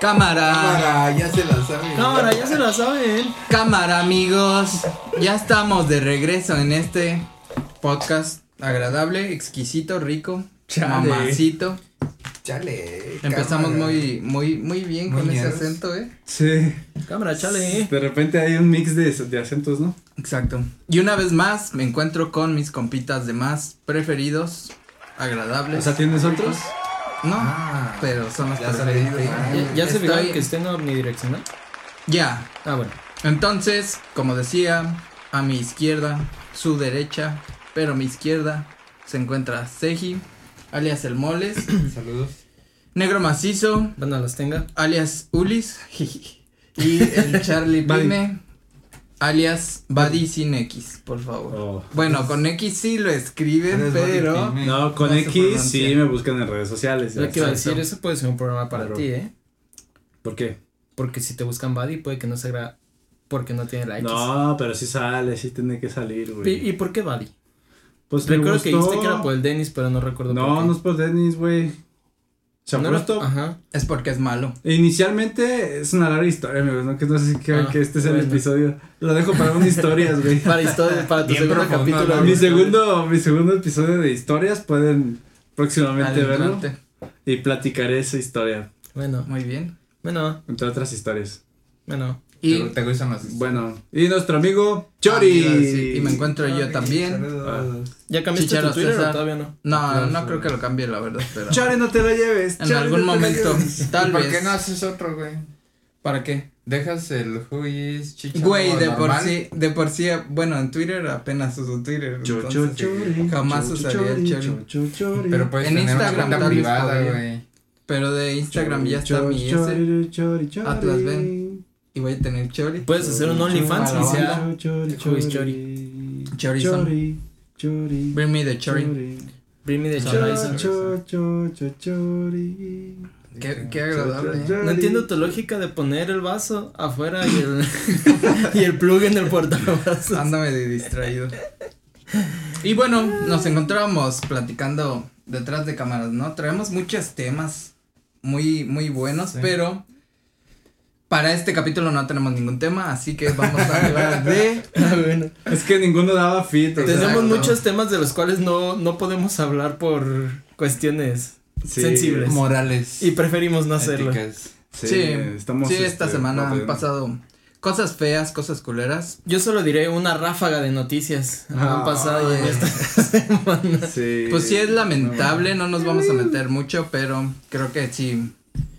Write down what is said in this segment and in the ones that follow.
Cámara. Cámara, ya se la saben. Cámara, ya se la saben. Cámara, amigos. Ya estamos de regreso en este podcast agradable, exquisito, rico, Chale. mamacito. Chale. Empezamos cámara. muy, muy, muy bien Muy con ese acento, eh. Sí. Cámara, chale. De repente hay un mix de, de acentos, ¿no? Exacto. Y una vez más me encuentro con mis compitas de más preferidos, agradables. O sea, ¿tienes otros? No, Ah, pero son los ya preferidos. sabéis. ¿Ya, ya se fijaron que estén omnidireccional? Ya. Ah, bueno. Entonces, como decía, a mi izquierda, su derecha, pero a mi izquierda se encuentra Seji, alias El Moles, Saludos. Negro Macizo, Bueno, las tenga. alias Ulis, y el Charlie. Pime, alias Buddy sin X, por favor. Oh. Bueno, con X sí lo escriben, pero... No, con No X sí me buscan en redes sociales. Lo que iba a sabes. decir, eso puede ser un problema para Claro. ti, ¿eh? ¿Por qué? Porque si te buscan buddy, puede que no se haga porque no tiene likes. No, pero sí sale, sí tiene que salir, ¿Y, güey. ¿Y por qué buddy? Pues me Recuerdo que dijiste que era por el Dennis, pero no recuerdo No, por qué. no es por Dennis, güey. Se ha No puesto. Ajá. Es porque es malo. Inicialmente es una larga historia, amigos, ¿no? Que no sé si quieren Ah, que este sea el bueno. episodio. Lo dejo para unas historias, güey. Para historia, para tu Bien segundo profundo, capítulo. ¿no? mi segundo, mi segundo episodio de historias pueden próximamente verlo. Y platicaré esa historia, Bueno, Muy bien. bueno, entre otras historias. bueno. Y... ¿Te, te gustan los Bueno, y nuestro amigo Ah, Chori. iba a decir, y me encuentro yo también. saludos. ¿Ya cambiaste tu Twitter César. o todavía no? No, no creo que lo cambie, la verdad, pero... Chori, no te lo lleves. En Chori, algún no momento, tal ¿Y ¿Por vez. qué no haces otro, güey? ¿Para qué? Dejas el Whois chicha. Güey, de por sí, de por sí, bueno, en Twitter apenas uso Twitter. Cho, cho, entonces, chori, jamás cho, usaría el chori, chori. cho, chori. Pero puedes En tener Instagram una cuenta vez privada, güey. Pero de Instagram ya está mi ese. chori, chori, chori. Atlas ven. Y voy a tener Chori. Puedes hacer un OnlyFans Chori, y sea. Chori, is chori. Chorizón. Chori, chori. Bring me the Chori. Bring me the Cho, Horizon. Cho, cho, cho, chori. Qué, qué agradable. No entiendo tu lógica de poner el vaso afuera y el, y el plug en el portavasos. Ándame de distraído. Y bueno, nos encontrábamos platicando detrás de cámaras, ¿no? Traemos muchos temas muy, muy buenos, Sí. pero para este capítulo no tenemos ningún tema, así que vamos a hablar de Ah, bueno. Es que ninguno daba fit. Tenemos Exacto. muchos temas de los cuales no, no podemos hablar por cuestiones sí, sensibles. Morales. y preferimos no hacerlo. éticas. Sí, Sí, estamos. sí, esta este, semana han pasado cosas feas, cosas culeras. Yo solo diré una ráfaga de noticias Ah, han pasado en ay. esta semana. Sí. Pues sí es lamentable, no nos vamos a meter mucho, pero creo que sí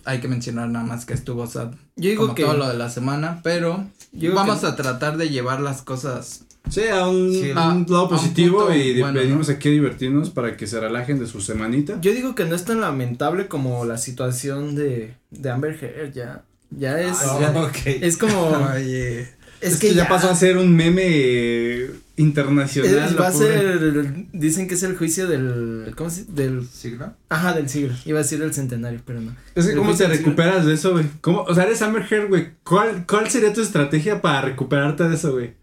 hay que mencionar nada más que estuvo sad Yo digo como que todo lo de la semana, pero vamos que- a tratar de llevar las cosas Sí, a un, Sí. a un A- lado a un positivo punto y bueno, venimos aquí a divertirnos para que se relajen de su semanita. yo digo que no es tan lamentable como la situación de, de Amber Heard ya ya es Oh, ya- ok. es como Oye, es Esto que ya, pasó a ser un meme internacional. es- va a ser dicen que es el juicio del ¿cómo se del ¿Siglo? ajá del siglo iba a decir del centenario pero no Es que el ¿cómo te recuperas de eso, güey? ¿Cómo? O sea, eres Amber Heard, güey. ¿Cuál, ¿Cuál sería tu estrategia para recuperarte de eso, güey?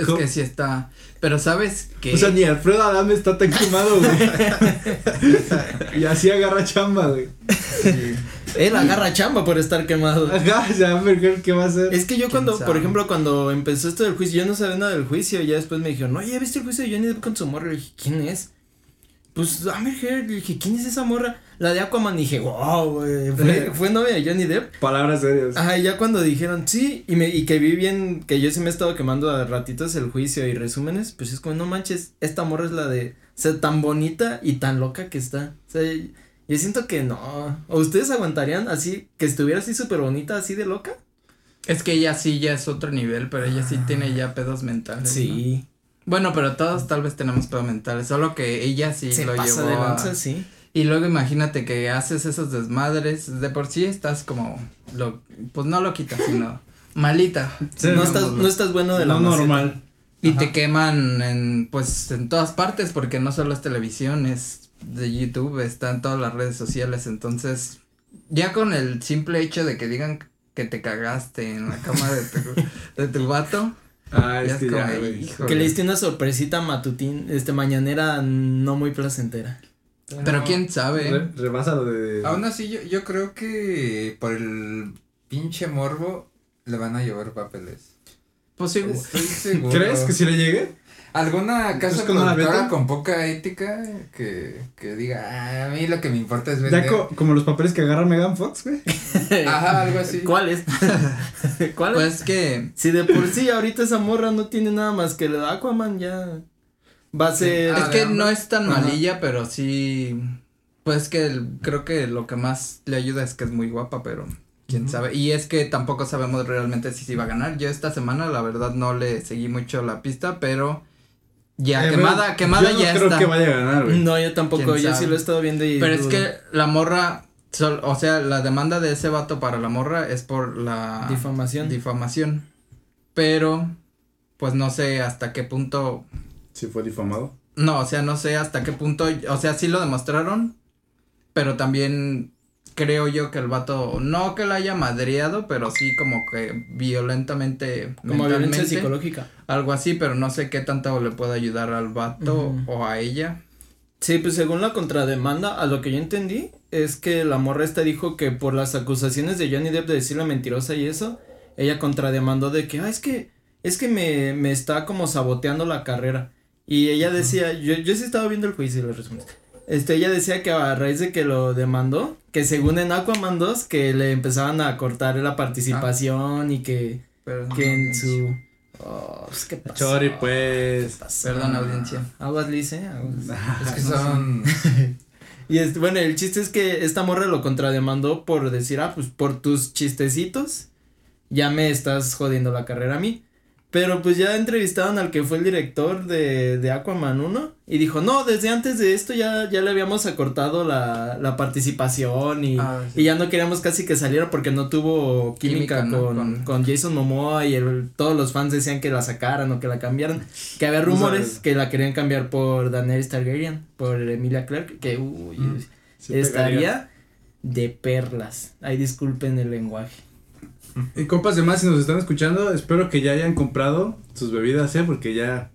Es ¿Cómo? que sí está, pero sabes que O sea, ni Alfredo Adame está tan quemado, güey. y así agarra chamba, güey. él agarra chamba por estar quemado Ajá, o sea, ¿qué va a hacer? Es que yo cuando, sabe? por ejemplo, cuando empezó esto del juicio, yo no sabía nada del juicio, ya después me dijeron, no, ya viste el juicio de Johnny Depp con su morra, le dije, ¿quién es? Pues Amber Heard, le dije, ¿quién es esa morra? La de Aquaman, y dije, wow, güey, fue, fue novia de Johnny Depp. Palabras serias. Ajá, y ya cuando dijeron, sí, y me, y que vi bien, que yo sí me he estado quemando a ratitos el juicio y resúmenes, pues es como, no manches, esta morra es la de ser tan bonita y tan loca que está. O sea, yo siento que no. ¿O ustedes aguantarían así, que estuviera así súper bonita, así de loca? es que ella sí ya es otro nivel, pero ella sí tiene ya pedos mentales. ¿no? Bueno, pero todos tal vez tenemos pedos mentales, solo que ella sí se lo pasa llevó de a- lanza, sí. Y luego imagínate que haces esos desmadres, de por sí estás como, lo, pues no lo quitas, sino malita. Sí, no, estás, no, no estás bueno de la no maceta. normal. Y Ajá. te queman en, pues, en todas partes, porque no solo es televisión, es de YouTube, está en todas las redes sociales, entonces, ya con el simple hecho de que digan que te cagaste en la cama de tu, de tu vato, Ah, Ya es es que como, ya, güey. hijo. Que le diste una sorpresita matutín, este, mañanera no muy placentera. Pero quién sabe. Re- rebasa lo de. Aún así, yo, yo creo que por el pinche morbo le van a llevar papeles. Pues sí, Estoy seguro. ¿Crees que si le llegue? ¿Alguna casa ¿Es productora con poca ética que, que diga, "Ah, a mí lo que me importa es Ya vender? co- como los papeles que agarra Megan Fox, güey. Ajá, algo así. ¿Cuál es? ¿Cuál es? pues que. Si de por sí ahorita esa morra no tiene nada más que el Aquaman, ya va a ser. Es Ah, que de no es tan Ajá. malilla, pero sí. Pues que el- creo que lo que más le ayuda es que es muy guapa, pero quién sabe. Y es que tampoco sabemos realmente si se iba a ganar. Yo esta semana, la verdad, no le seguí mucho la pista, pero ya Eh, quemada, quemada yo no ya creo está. que vaya a ganar, güey. No, yo tampoco, ¿Quién yo sí lo he estado viendo y. Pero es que la morra, sol- o sea, la demanda de ese vato para la morra es por la Difamación. difamación. Pero, pues no sé hasta qué punto Si fue difamado. No, o sea, no sé hasta qué punto, o sea, sí lo demostraron, pero también creo yo que el vato, no que la haya madreado, pero sí como que violentamente, Como violencia psicológica. algo así, pero no sé qué tanto le puede ayudar al vato o a ella. Sí, pues según la contrademanda, a lo que yo entendí, es que la morra esta dijo que por las acusaciones de Johnny Depp de decirle mentirosa y eso, ella contrademandó de que, ah, es que, es que me, me está como saboteando la carrera. Y ella decía, yo, yo sí estaba viendo el juicio y los resúmenes. Este, ella decía que a raíz de que lo demandó, que según en Aquaman 2, que le empezaban a cortar la participación y que, Pero que en su... Oh, pues, ¿qué pasó? Chori, pues. ¿Qué pasó? Perdón, audiencia. Aguas, Lice, aguas. Es que son. Y este, bueno, el chiste es que esta morra lo contrademandó por decir, ah, pues por tus chistecitos, ya me estás jodiendo la carrera a mí. Pero pues ya entrevistaron al que fue el director de, de Aquaman 1 y dijo, no, desde antes de esto ya, ya le habíamos acortado la, la participación y, Ah, sí. y ya no queríamos casi que saliera porque no tuvo química, Química, ¿no? con, Con- con Jason Momoa y el, todos los fans decían que la sacaran o que la cambiaran. Que había O sea, rumores que la querían cambiar por Daenerys Targaryen, por Emilia Clarke, que uy, Mm. estaría de perlas. Ahí disculpen el lenguaje. Y compas demás, si nos están escuchando, espero que ya hayan comprado sus bebidas, ¿eh? Porque ya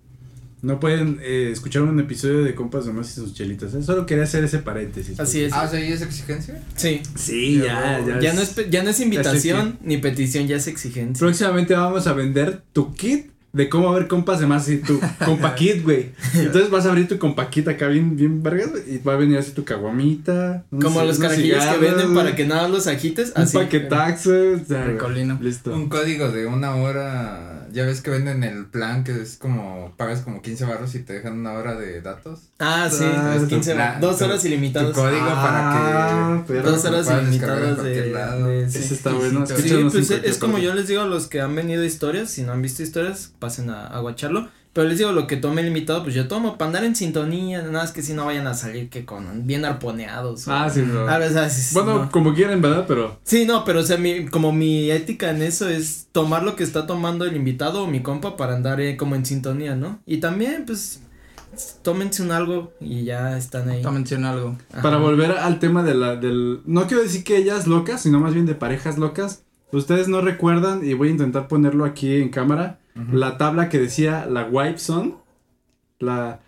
no pueden eh, escuchar un episodio de compas demás y sus chelitas, ¿eh? Solo quería hacer ese paréntesis. Así es. Ah, o sea, ¿y es exigencia? Sí. Sí, ya, ya. Ya no es, ya no es invitación ni petición, ya es exigencia. Próximamente vamos a vender tu kit de cómo ver compas de más y tu compa kit, güey. Entonces vas a abrir tu compa kit acá bien, bien vergas y va a venir así tu caguamita. Como los carajillos que venden para que nada los agites. Un Así. paquetaxo, o sea, Ricolino. Listo. Un código de una hora. Ya ves que venden el plan que es como. Pagas como 15 barros y te dejan una hora de datos. Ah, sí. Ah, los tu 15 plan, dos tu- horas Tu ilimitadas. código Ah, para que. pero- Dos horas ilimitadas de, sí. Ese está bueno. Sí, Sí, escúchanos pues es, como yo les digo a los que han venido historias, si no han visto historias, pasen a, a guacharlo. Pero les digo, lo que tome limitado, pues yo tomo para andar en sintonía, nada más que si no vayan a salir que con bien arponeados. o- Ah, sí, o sí, sí, Bueno, no. como quieren, ¿verdad? Pero Sí, no, pero o sea, mi, como mi ética en eso es tomar lo que está tomando el invitado o mi compa para andar eh, como en sintonía, ¿no? Y también, pues, tómense un algo y ya están ahí. Te menciona algo. Ajá. para volver al tema de la, del, no quiero decir que ellas locas, sino más bien de parejas locas. Ustedes no recuerdan, y voy a intentar ponerlo aquí en cámara, la tabla que decía la wipe son, la,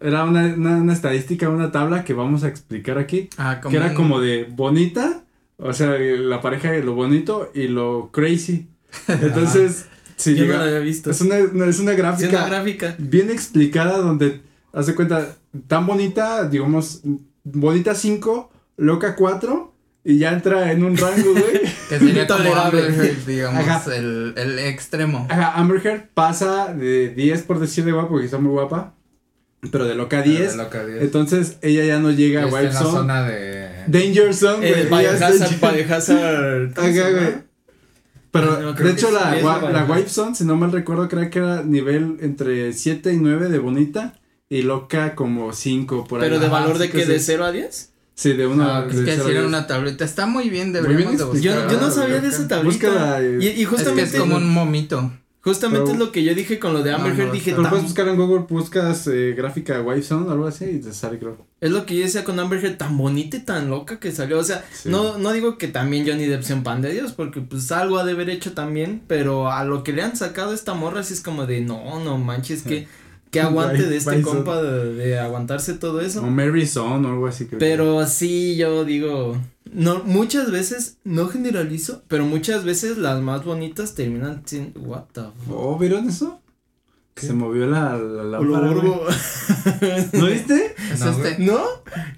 era una, una, una estadística, una tabla que vamos a explicar aquí, Ah, como que era como de bonita, o sea, la pareja de lo bonito y lo crazy. Entonces, si Yo no lo había visto. es una, es una Sí, gráfica una gráfica. bien explicada donde hace cuenta tan bonita, digamos, bonita 5, loca 4 y ya entra en un rango, güey. Que sería como Tolerable. Amber Heard, digamos, el, el extremo. Ajá, Amber Heard pasa de 10 por decir de guapo, porque está muy guapa, pero de loca a 10. De loca 10. Entonces ella ya no llega a la Zone. zona de. Danger Zone, güey. Eh, ella está Biohazard, Biohazard. ¿cómo se Ajá, güey. Pero No, de que hecho la, la la. Wipe Zone, si no mal recuerdo, creo que era nivel entre 7 y 9 de bonita y loca como 5 por ahí. Pero de valor de que sí. de 0 a 10. Sí, de una. Ah, Es que si era una tableta. Está muy bien, Muy deberíamos bien de buscar. Yo, yo no sabía de esa. Búscala, eh. Y, y Es que justamente, es como un momito. justamente Pero- es lo que yo dije con lo de Amber No, no, Heard. Dije, está- Pero "Tan- puedes buscar en Google, buscas eh, gráfica Zone o algo así y te sale, creo. Es lo que yo decía con Amber Heard, tan bonita y tan loca que salió. O sea, Sí. no, no digo que también Johnny Depp sea un pan de Dios, porque pues algo ha de haber hecho también, pero a lo que le han sacado esta morra sí es como de, no, no manches, Sí. que, qué aguante de este compa de, de aguantarse todo eso. O Mary Son o algo así. creo que- Pero sí, yo digo, no, muchas veces, no generalizo, pero muchas veces las más bonitas terminan sin, what the fuck. Oh, ¿vieron eso? Que se movió la, la urbo. ¿No viste? No. ¿No?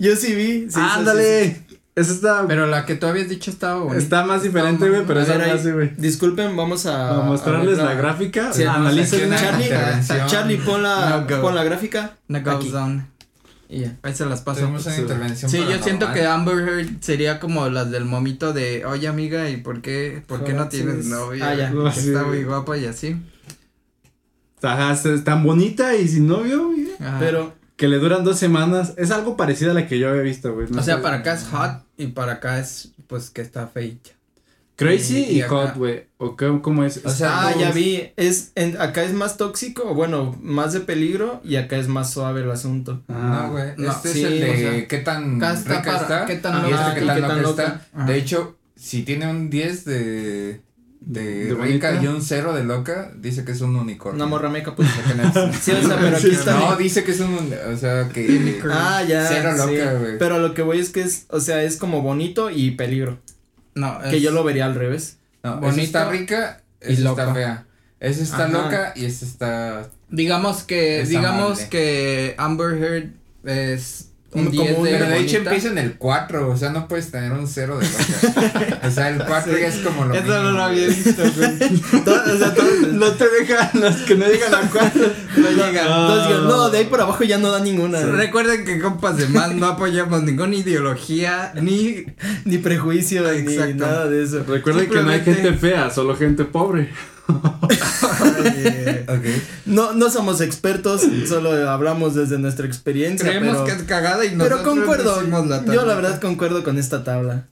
Yo sí vi. sí, sí, ¡Ándale! Esa está, Pero la que tú habías dicho estaba bonita. está más diferente, güey, pero esa ver, no güey. Disculpen, vamos a. A mostrarles a la gráfica. Sí, analícenla. aquí Charlie. Charlie, pon la, No go. pon la gráfica. Una Go Aquí. Zone. Y ya. Ahí se las paso. Tenemos una Sí. intervención Sí, yo siento que Amber Heard sería como las del momito de, oye amiga, ¿y por qué, por qué no tienes novia? Ah, ya. No, sí, está muy guapa y así. Ajá, es tan bonita y sin novio, güey. Ajá. Pero, Que le duran dos semanas. Es algo parecido a la que yo había visto, güey. No o sea, sé. para acá es hot y para acá es, pues, que está feita. Crazy y y, acá- hot, güey. ¿O qué- cómo es? O sea, ah, ya vi. Es, en, acá es más tóxico, bueno, más de peligro, y acá es más suave el asunto. Ah, No, güey. No, este sí, es el de o sea, qué tan rica para- está. qué tan y loca este qué tan qué loca tan está. loca. Ajá. De hecho, si tiene un 10 de. De, ¿De rica bonita? y un 0 de loca, dice que es un unicornio. Una morra meca, pues. Que no- Sí, o sea, pero aquí Sí, está. No, dice que es un. O sea, que. Ah, ya. Cero loca, güey. Pero lo que voy es que es, o sea, es como bonito y peligro. No, Que es- yo lo vería al revés. No, esa Bonito está rica, y esa loca. está fea. Esa está Ajá. loca y esta está. Digamos que, digamos amable. que Amber Heard es un Como 10 un- de Pero de hecho empieza en el 4, o sea, no puedes tener un 0 de loca. o sea, el 4 ya es como lo Eso no mínimo, lo había visto, güey. Todo- o sea, todo- No te dejan los que no llegan a cuatro. No llega. Entonces digo, no, de ahí por abajo ya no da ninguna. Recuerden que compas de más no apoyamos ninguna ideología ni Ni prejuicio, ni Exacto. nada de eso. Recuerden que no hay Simplemente- gente fea, solo gente pobre. No, no somos expertos, solo hablamos desde nuestra experiencia. creemos pero, que es cagada y pero concuerdo. la Yo tabla. la verdad concuerdo con esta tabla.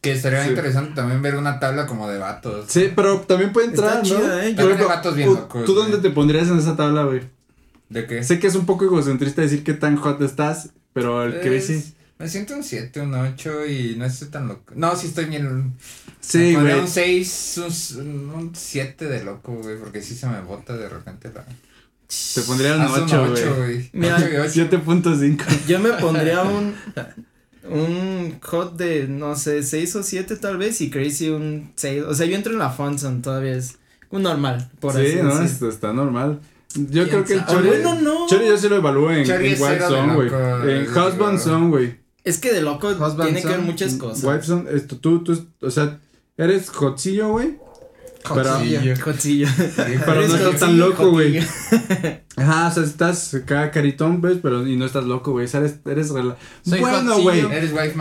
Que Sí. interesante también ver una tabla como de vatos. Sí, pero también puede entrar, Está ¿no? chida, ¿eh? Hay vatos bien ¿tú- locos, ¿Tú dónde te pondrías en esa tabla, güey? ¿De qué? Sé que es un poco egocentrista decir qué tan hot estás, pero el Es- crazy. Me siento un 7, un 8 y no estoy tan loco. No, sí estoy bien. Sí, güey. un 6, un 7 de loco, güey, porque sí se me bota de repente la. Te pondría un Haz un 8, ocho, güey. güey. Mira, Ocho y ocho. 7.5. Yo me pondría un. Un hot de, no sé, 6 o 7 tal vez y Crazy un 6. O sea, yo entro en la Funson todavía es un normal, por así Sí, no, decir. esto está normal. Yo ¿Quién creo que el Chori. bueno, no. Chori yo sí lo evalúo en, en de Zone, güey. En de- Zone, güey. Es que de loco Husband tiene que ver muchas cosas. Wife Zone, esto, tú, tú, o sea, eres hotcillo, güey. Pero-. Pero no estás tan loco, güey. Ajá, o sea, estás acá caritón, pues, pero y no estás loco, güey. o sea, Eres, eres rela- Soy Bueno, güey.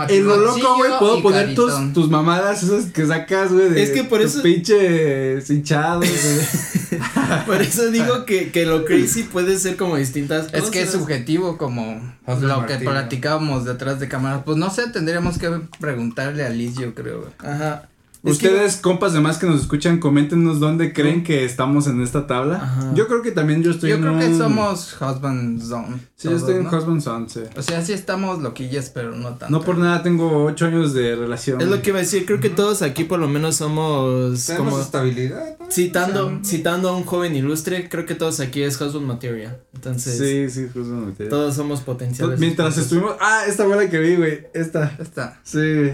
En lo loco, güey, puedo poner tus, tus mamadas esas que sacas, güey. de Es que por tus eso- pinches hinchados, güey. Por eso digo que, que lo crazy puede ser como distintas cosas. Es que es subjetivo como José lo que platicábamos detrás de cámara. Pues no sé, tendríamos que preguntarle a Liz, yo creo. güey. Ajá. Que- Ustedes, compas demás que nos escuchan, coméntenos dónde creen que estamos en esta tabla. Ajá. Yo creo que también yo estoy Yo en creo que somos husband zone. Sí, yo estoy en. Husband Zone, sí. O sea, sí estamos loquillas, pero no tanto. No por nada tengo ocho años de relación. Es lo que iba a decir, creo que todos aquí por lo menos somos Tenemos como estabilidad. ¿no? citando, O sea, citando a un joven ilustre, creo que todos aquí es husband material. Entonces, Sí, sí, Husband Material. todos somos potenciales. Mientras esposos. estuvimos. Ah, esta bola que vi, güey. Esta. Está. Sí.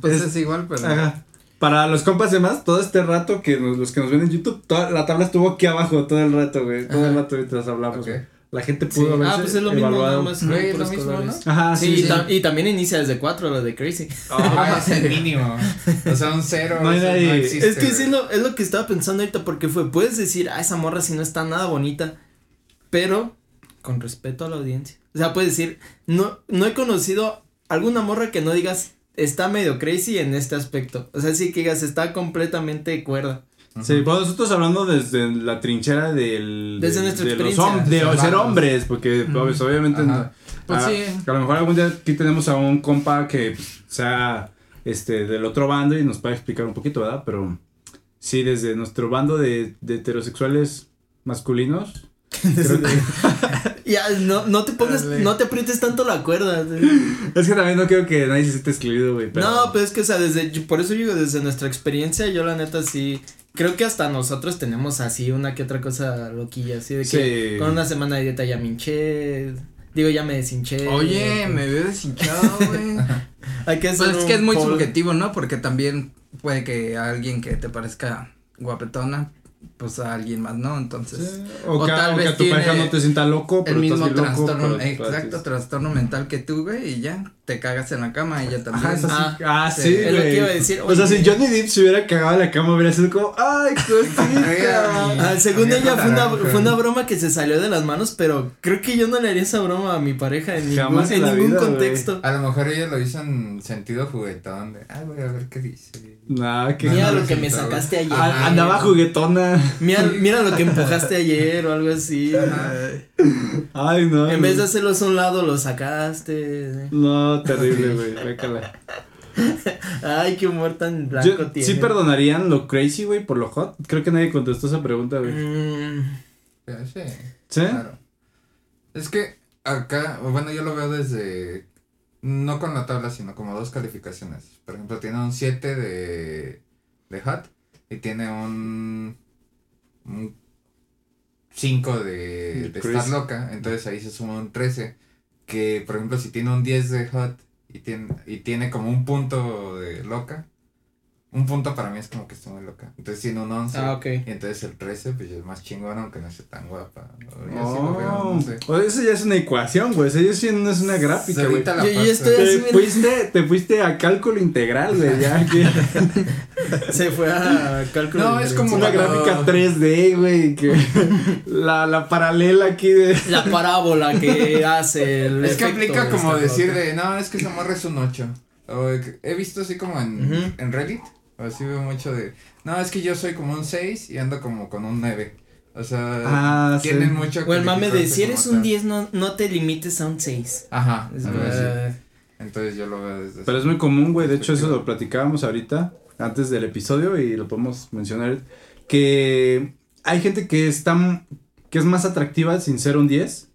Pues Es- es, igual, pero. Ajá. Para los compas demás, todo este rato que nos- los que nos ven en YouTube, toda la tabla estuvo aquí abajo todo el rato, güey. Todo el rato mientras hablamos. La gente Sí. pudo Ah, haberse pues es lo mismo, nada más. Güey, es lo mismo, colores. ¿no? Ajá, Sí, sí. y, sí. tam- y también inicia desde 4 lo de Crazy. Ah, es el mínimo. O sea, un cero. No hay existe, es que sí güey. lo, es lo que estaba pensando ahorita porque fue, puedes decir, ah, esa morra si no está nada bonita, pero con respeto a la audiencia. O sea, puedes decir, no, no he conocido alguna morra que no digas, está medio crazy en este aspecto. O sea, sí que digas, está completamente cuerda. Sí, pues nosotros hablando desde la trinchera del. Desde de- nuestra de experiencia. de ser hombres, porque pues, obviamente. No- Pues ah, sí. a lo mejor algún día aquí tenemos a un compa que pues, sea este del otro bando y nos puede explicar un poquito, ¿verdad? Pero sí, desde nuestro bando de, de heterosexuales masculinos. creo que- Ya, no, no te pongas, Dale. no te aprietes tanto la cuerda. es que también no quiero que nadie se siente excluido, güey. pero- No, pero es que, o sea, desde, por eso digo, desde nuestra experiencia, yo la neta sí, creo que hasta nosotros tenemos así una que otra cosa loquilla, así de que Sí. con una semana de dieta ya me hinché, digo ya me deshinché. Oye, o- me veo deshinchado, güey. Hay que hacer Pues es que es muy subjetivo, ¿no? Porque también puede que alguien que te parezca guapetona, pues a alguien más, ¿no? Entonces, O, O que, tal o que vez a tu pareja no te sienta loco, el pero mismo estás bien loco, trastorno, ti exacto, trastorno mental que güey, y ya, te cagas en la cama, ella también. Ajá, es así. Ah, Ah, sí, sí, es lo que güey. iba a decir, O sea, si Johnny Depp se hubiera cagado en la cama, hubiera sido como, ¡ay, cosita! Ah, según ella fue una, fue una broma que se salió de las manos, pero creo que yo no le haría esa broma a mi pareja en ningún, Jamás en en ningún vida, contexto. A lo mejor ella lo hizo en sentido juguetón de, ay, voy a ver qué dice. Nah, que Mira no, lo que me sacaste ayer. Ah, andaba juguetona. Mira, mira lo que empujaste ayer o algo así. Ay, no. En vez de hacerlos a un lado, lo sacaste. No, terrible, güey. Bécala. Ay, qué humor tan blanco Yo- tiene. ¿Sí perdonarían lo crazy, güey, por lo hot? Creo que nadie contestó esa pregunta, güey. Mm, Sí, ¿Sí? claro. Es que acá, bueno, yo lo veo desde, no con la tabla, sino como dos calificaciones. Por ejemplo, tiene un 7 de, de hot y tiene un, un 5 de, De de estar loca. Entonces ahí se suma un 13. Que, por ejemplo, si tiene un 10 de hot y tiene, y tiene como un punto de loca, un punto para mí es como que está muy loca. Entonces tiene un 11. Ah, ok. Y entonces el 13, pues ya es más chingón, aunque no sea tan guapa. Yo sí lo veo, Oh, no sé. o eso ya es una ecuación, güey. Eso ya sí no es una gráfica, güey. Yo- yo estoy así, Te fuiste, te fuiste a cálculo integral, güey, ya que Se fue a cálculo. No, es como una cuando- gráfica 3D, güey, que la, la paralela aquí de La parábola que hace el Es que aplica como decir de, no, es que esa morra es un 8. O que- he visto así como en, en Reddit, así veo mucho de, no, es que yo soy como un 6 y ando como con un 9. O sea, Ah, sí. tienen mucho O el mame de si eres un tal. 10, no, no te limites a un 6. Ajá, Es eh, Entonces yo lo veo desde Pero es muy común, güey. De hecho, eso lo platicábamos ahorita, antes del episodio, y lo podemos mencionar. Que hay gente que es tan. que es más atractiva sin ser un 10.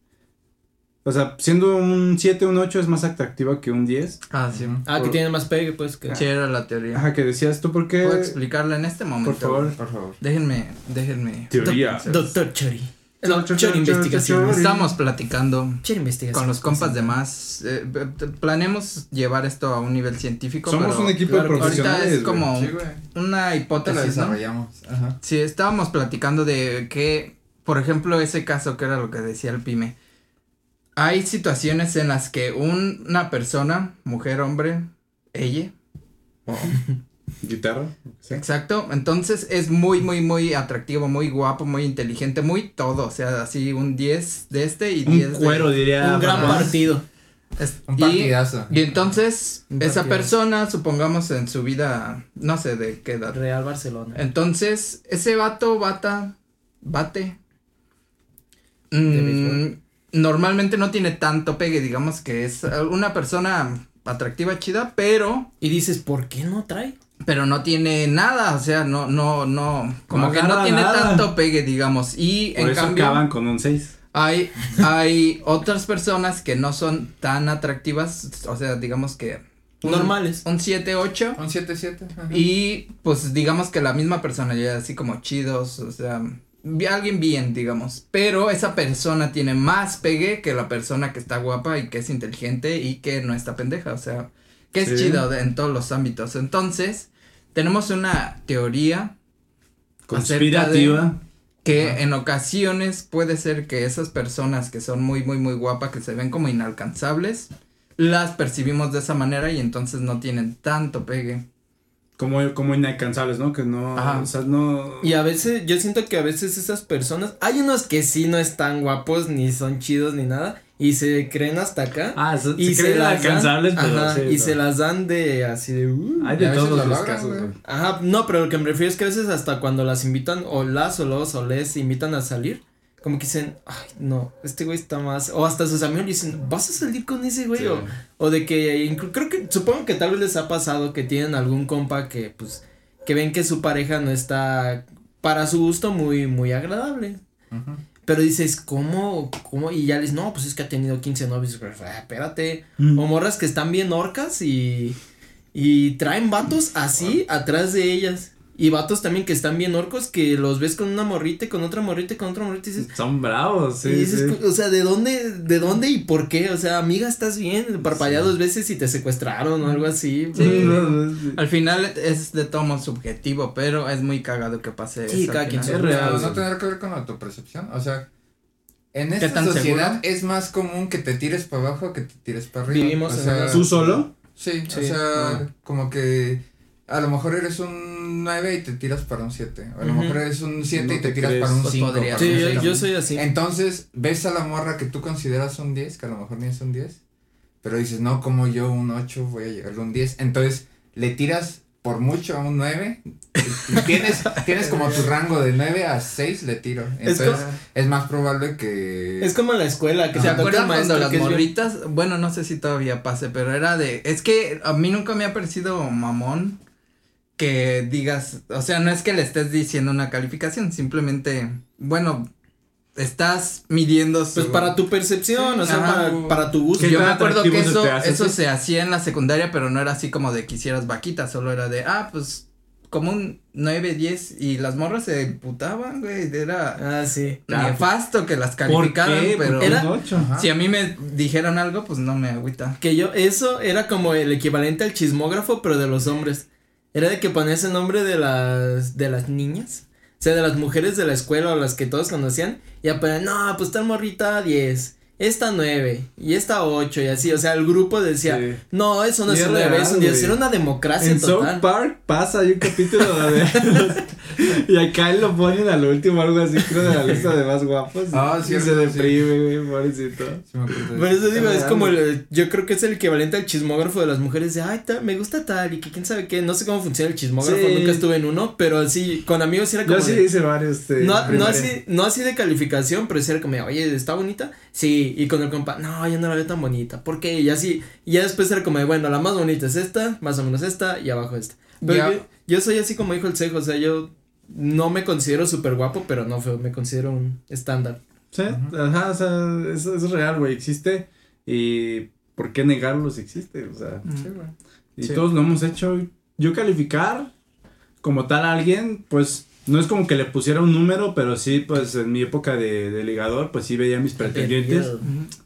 O sea, siendo un 7, un 8 es más atractiva que un 10. Ah, sí. Ah, que tiene más pegue, pues. Que... Sí, era la teoría. Ajá, que decías tú, ¿por qué? Puedo explicarla en este momento. Por favor. Por favor. Déjenme, déjenme. Teoría. Doctor Chori. Chor, No, chor, Chori chor, investigación. Estamos platicando Chori investigación. con los compas de más. eh, eh, planeamos llevar esto a un nivel científico. Somos pero un equipo claro, de que Ahorita profesionales. es como Sí, una hipótesis, ¿no? desarrollamos. Ajá. Sí, estábamos platicando de que, por ejemplo, ese caso que era lo que decía el Pyme. Hay situaciones en las que un- una persona, mujer, hombre, ella. Guitarra. Sí. exacto, entonces es muy, muy, muy atractivo, muy guapo, muy inteligente, muy todo, o sea, así un 10 de este y 10 Un de- cuero, diría. Un gran partido. Es- Un y- partidazo. Y, entonces, Un esa persona, supongamos en su vida, no sé de qué edad, Real Barcelona. Entonces, ese vato, bata, bate. ¿De mm? Normalmente no tiene tanto pegue, digamos que es eh, una persona atractiva, chida, pero, Y dices, ¿por qué no trae? pero no tiene nada, o sea, no, no, no, como No que no tiene nada. tanto pegue, digamos, y Por en eso cambio acaban con un 6. hay, hay otras personas que no son tan atractivas, o sea, digamos que un- Normales. un 7, 8 Un 7-7. ajá. y pues digamos que la misma personalidad, así como chidos, o sea, alguien bien, digamos. Pero esa persona tiene más pegue que la persona que está guapa y que es inteligente y que no está pendeja, o sea, que es Sí. chido de- en todos los ámbitos. Entonces, tenemos una teoría Conspirativa. que en ocasiones puede ser que esas personas que son muy, muy, muy guapas, que se ven como inalcanzables, las percibimos de esa manera y entonces no tienen tanto pegue. Como, como inalcanzables, ¿no? Que no. Ajá. O sea, no. Y a veces, yo siento que a veces esas personas, hay unos que sí no están guapos, ni son chidos, ni nada, y se creen hasta acá. Ah, se, y se creen las dan- inalcanzables, pero. ajá, sí, y no. se las dan de así de. uh. Hay de todos lo los logran, casos, güey. Ajá, no, pero lo que me refiero es que a veces hasta cuando las invitan, o las o los o les invitan a salir, como que dicen, ay, no, este güey está más, o hasta sus amigos le dicen, ¿vas a salir con ese güey? Sí. O, o de que, creo que, supongo que tal vez les ha pasado que tienen algún compa que, pues, que ven que su pareja no está, para su gusto, muy, muy agradable. Pero dices, ¿cómo? ¿Cómo? Y ya les, no, pues es que ha tenido 15 novios. Ah, espérate. Mm. O morras que están bien orcas y, y traen vatos así atrás de ellas. Y vatos también que están bien orcos, que los ves con una morrita, y con otra morrita, y con otra morrita, y dices, Son bravos, y sí, dices, sí. o sea, ¿de dónde, de dónde y por qué? O sea, amiga, ¿estás bien? Parpadea dos veces y te secuestraron o algo así. Sí. No, no, sí. Al final es de todo modo subjetivo, pero es muy cagado que pase Sí, eso. cada quien. Es real. Sí. no tendrá que ver con la autopercepción. O sea, en ¿Qué esta sociedad seguro? es más común que te tires para abajo que te tires para arriba. Vivimos o en sea, ¿Tú solo? Sí, Sí, o sea, no. como que a lo mejor eres un 9 y te tiras para un 7. O a lo Ujú. mejor eres un 7 No y te te tiras crees. para un Pues 5. podría Sí, Sí, yo, yo soy así. Entonces, ves a la morra que tú consideras un 10, que a lo mejor ni es un 10, pero dices, no, como yo un 8 voy a llegarle a un 10. Entonces, le tiras por mucho a un 9. y tienes, tienes como tu rango de 9 a 6 le tiro. Es Entonces, es, más probable que... Es como en la escuela, que ¿Se te toca acuerdan cuando las morritas? Bueno, no sé si todavía pase, pero era de. Es que a mí nunca me ha parecido mamón que digas. O sea, no es que le estés diciendo una calificación, simplemente. Bueno, estás midiendo su. Pues para tu percepción, o sea, Ajá. para, para tu gusto. ¿Qué Yo me acuerdo que eso, eso se hacía en la secundaria, pero no era así como de que hicieras vaquita, solo era de, ah, pues, como un 9, 10, y las morras se emputaban, güey, era Ah, sí. nefasto que las ¿Por calificaran, qué? pero. Ajá. si a mí me dijeran algo, pues no me agüita. Que yo, eso era como el equivalente al chismógrafo, pero de los hombres. Era de que ponías el nombre de las, de las niñas. O sea, de las mujeres de la escuela o las que todos conocían. Y ya ponían, no, pues tal morrita 10. Esta 9. Y esta 8. Y así. O sea, el grupo decía, Sí. no, eso no es un 9, real, es un 10. güey. Era una democracia En total. South Park pasa, hay un capítulo donde y acá él lo ponen al último algo así creo de la lista de más guapos Ah, y cierto, se sí. deprime güey pobrecito Sí Por eso digo, es como el, yo creo que es el equivalente al chismógrafo de las mujeres de, ay, ta- me gusta tal y que quién sabe qué, no sé cómo funciona el chismógrafo, Sí. nunca estuve en uno, pero así, con amigos era como yo sí de- hice varios este, no, así, no así de calificación, pero sí era como, oye, ¿está bonita? Sí, y con el compa, no, yo no la veo tan bonita, ¿por qué? Y así, y ya después era como, de, bueno, la más bonita es esta, más o menos esta, y abajo esta. Pero yo, yo soy así como dijo el cejo, o sea, yo no me considero súper guapo, pero no feo, me considero un estándar. sí ajá o sea eso, es real güey existe y por qué negarlo si existe o sea Sí, güey. y Sí. todos lo hemos hecho yo calificar como tal a alguien pues no es como que le pusiera un número, pero sí, pues en mi época de, de ligador, pues sí veía mis pretendientes.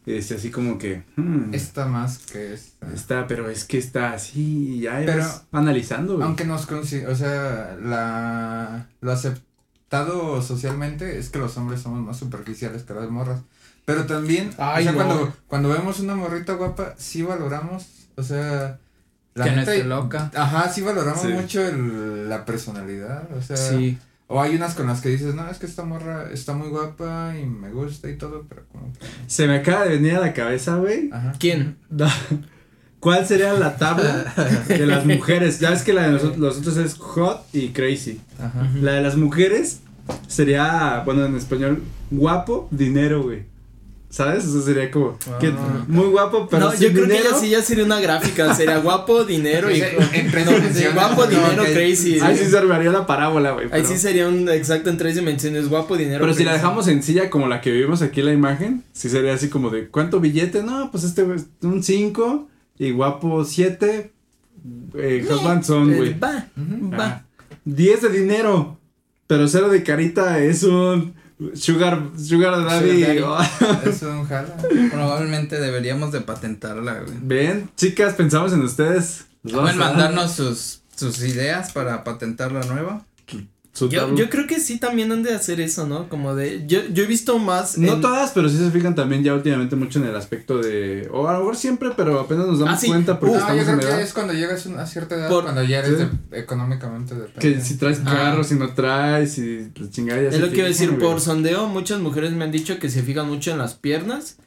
Este, así como que. hmm, Está más que esta. Está, pero es que está así, ya Pero, ibas analizando, güey. Aunque nos o sea, la lo aceptado socialmente es que los hombres somos más superficiales que las morras. Pero también, Ay, o sea, no. cuando, cuando vemos una morrita guapa, sí valoramos, o sea, la que no esté loca. Ajá, sí valoramos Sí. mucho el, la personalidad, o sea, Sí. o hay unas con las que dices, no, es que esta morra está muy guapa y me gusta y todo, pero como que, Se me acaba de venir a la cabeza, güey. ajá. ¿Quién? No. ¿Cuál sería la tabla de las mujeres? Ya ves que la de nosotros, los otros es hot y crazy. Ajá. La de las mujeres sería, bueno, en español, guapo, dinero, güey. ¿Sabes? Eso sería como que Ah. muy guapo, pero no, sin yo creo dinero. que ya sí ya sería una gráfica, sería guapo, dinero y no, guapo, No, dinero, crazy. Ahí sí se armaría la parábola, güey. Ahí pero- sí sería un exacto en tres dimensiones, guapo, dinero. Pero si la dejamos sencilla como la que vivimos aquí en la imagen, sí sería así como de ¿cuánto billete? No, pues este un 5 y guapo 7. Eh, husband son, Eh, güey. va, va. Ah, 10 de dinero, pero cero de carita es un sugar sugar daddy. Sugar daddy. Es un jala. Probablemente deberíamos de patentarla, güey. Ven, chicas, pensamos en ustedes. Pueden mandarnos sus, sus ideas para patentar la nueva. Yo, yo creo que sí también han de hacer eso, ¿no? Como de, yo, yo he visto más. No en- todas, pero sí se fijan también ya últimamente mucho en el aspecto de. O a lo mejor siempre, pero apenas nos damos Ah, sí. cuenta porque Uh, No, yo en creo que edad. es cuando llegas a cierta edad, Por- cuando ya eres Sí. de- económicamente Que dependiente. si traes Ah. carro, si no traes, si la chingada ya Es se lo que iba a decir, por sondeo, muchas mujeres me han dicho que se fijan mucho en las piernas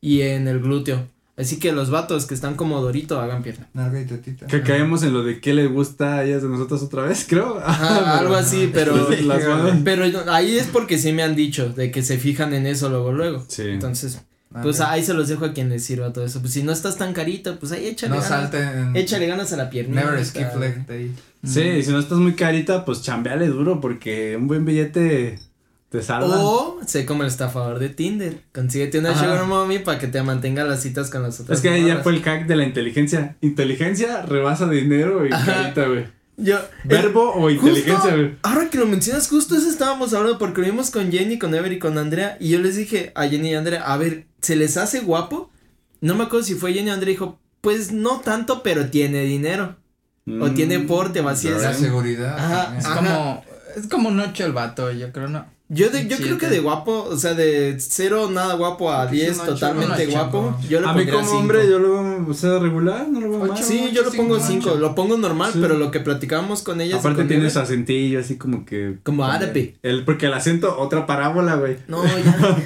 y en el glúteo. Así que los vatos que están como Dorito hagan pierna. Nalga y tetita. Que caemos en lo de qué les gusta a ellas de nosotros otra vez, creo. Ajá, algo así, pero. Las. Pero ahí es porque sí me han dicho de que se fijan en eso luego, luego. Sí. Entonces, Ah, pues ahí se los dejo a quien les sirva todo eso. Pues si no estás tan carita, pues ahí échale no ganas. salten. Échale ganas a la pierna. Never skip leg day. Sí, y si no estás muy carita, pues chambeale duro porque un buen billete te salva. O sé como el estafador de Tinder. Consíguete una Ajá. sugar mommy para que te mantenga las citas con las otras. es que ahí ya fue el hack de la inteligencia. Inteligencia rebasa dinero y carita, güey. Yo. Verbo o inteligencia, güey. ahora que lo mencionas, justo eso estábamos hablando porque lo vimos con Jenny, con Ever y con Andrea. Y yo les dije a Jenny y Andrea, a ver, ¿se les hace guapo? No me acuerdo si fue Jenny o Andrea dijo, pues no tanto, pero tiene dinero. O tiene porte o así es. La seguridad. Ajá. Es Ajá. como, es como un ocho el vato, yo creo, ¿no? Yo, de, yo creo que de guapo, o sea, de cero nada guapo a Pues 10 un ocho, totalmente guapo, yo le A mí como cinco. hombre yo lo veo, o sea, regular, no lo veo Ocho. mal. Sí, yo lo pongo ocho. 5, lo pongo normal, Sí. pero lo que platicábamos con ellas. y Aparte con tiene su acentillo así como que... Como árabe. El, porque el acento, otra parábola, güey. No, ya.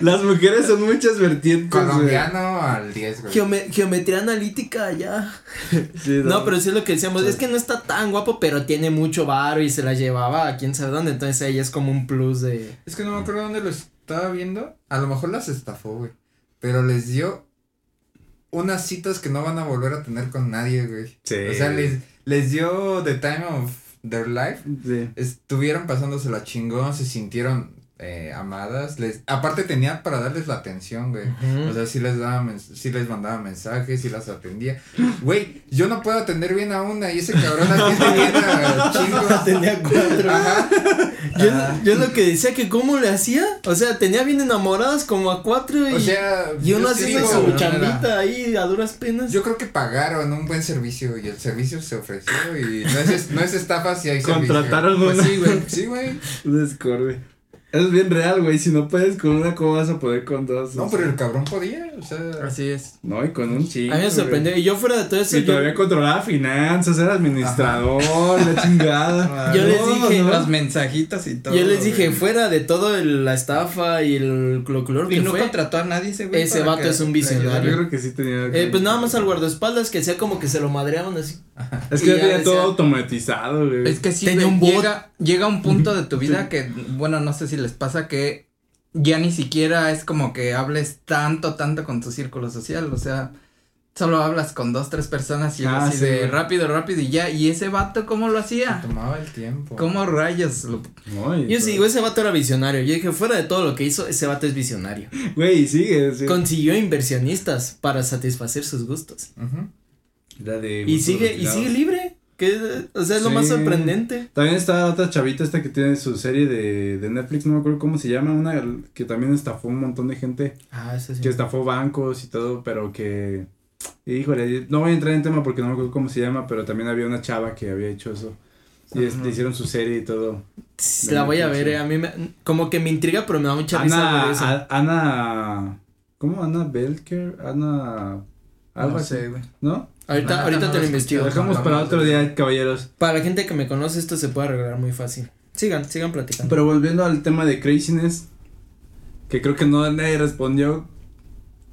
Las mujeres son muchas vertientes, güey. Colombiano al 10, güey. Geome- geometría analítica, ya. Sí, No, pero sí es lo que decíamos, es que no está tan guapo, pero tiene mucho varo y se la llevaba a quién sabe dónde, entonces ella es como un plus de... Es que no me acuerdo dónde lo estaba viendo. A lo mejor las estafó, güey. Pero les dio unas citas que no van a volver a tener con nadie, güey. Sí. O sea, les, les dio the time of their life. Sí. Estuvieron pasándosela chingón, se sintieron eh, amadas. Les, aparte tenía para darles la atención, güey. Ujú. O sea, sí les daba, sí les mandaba mensajes, sí las atendía. Güey, yo no puedo atender bien a una y ese cabrón atiende bien a chingos. Tenía cuatro. Ajá. Yo, yo lo que decía que cómo le hacía, o sea, tenía bien enamoradas como a cuatro y, O sea, y uno haciendo su chambita ahí a duras penas. Yo creo que pagaron un buen servicio y el servicio se ofreció y no es, no es estafa si hay servicio. Contrataron Pues una. sí, güey. Sí, güey. Un Es bien real, güey. Si no puedes con una, ¿cómo vas a poder con dos? No, O pero el cabrón podía, o sea. Así es. No, y con un chingo. a mí me sorprendió, y yo fuera de todo eso, Y yo, todavía controlaba finanzas, era administrador, la chingada. Yo les dije, no. Los mensajitos y todo. yo les dije, güey. fuera de todo el- la estafa y el color Y que no fue, contrató a nadie ese güey. Ese vato que es un visionario. Yo creo que sí tenía. eh, pues nada más al guardaespaldas que sea como que se lo madreaban así. Es que ya tenía decía- todo automatizado, güey. Es que sí, Tenía güey, un llega, llega un punto de tu vida que, bueno, no sé si les pasa que ya ni siquiera es como que hables tanto, tanto con tu círculo social, o sea, solo hablas con dos, tres personas y es Ah, así sí, de güey. rápido, rápido y ya, y ese vato, ¿cómo lo hacía? Tomaba el tiempo. ¿Cómo rayos? lo- Yo sí digo, ese vato era visionario. Yo dije, fuera de todo lo que hizo, ese vato es visionario. Güey, sigue. sí. Consiguió inversionistas para satisfacer sus gustos. Ujú. La de Y sigue, y sigue libre. Que, o sea, es lo más sorprendente. También está otra chavita esta que tiene su serie de, de Netflix, no me acuerdo cómo se llama, una que también estafó un montón de gente, Ah, eso sí. que estafó bancos y todo, pero que, híjole, no voy a entrar en tema porque no me acuerdo cómo se llama, pero también había una chava que había hecho eso. Y es- le hicieron su serie y todo. La voy a ver, eh, a mí me, como que me intriga, pero me da mucha risa eso. a- Ana, ¿cómo? Ana Belker, Ana, algo No así, sé, güey. ¿no? ahorita ahorita no te lo investigo. Lo dejamos para otro día, caballeros. Para la gente que me conoce, esto se puede arreglar muy fácil. Sigan, sigan platicando. Pero volviendo al tema de craziness, que creo que no nadie respondió,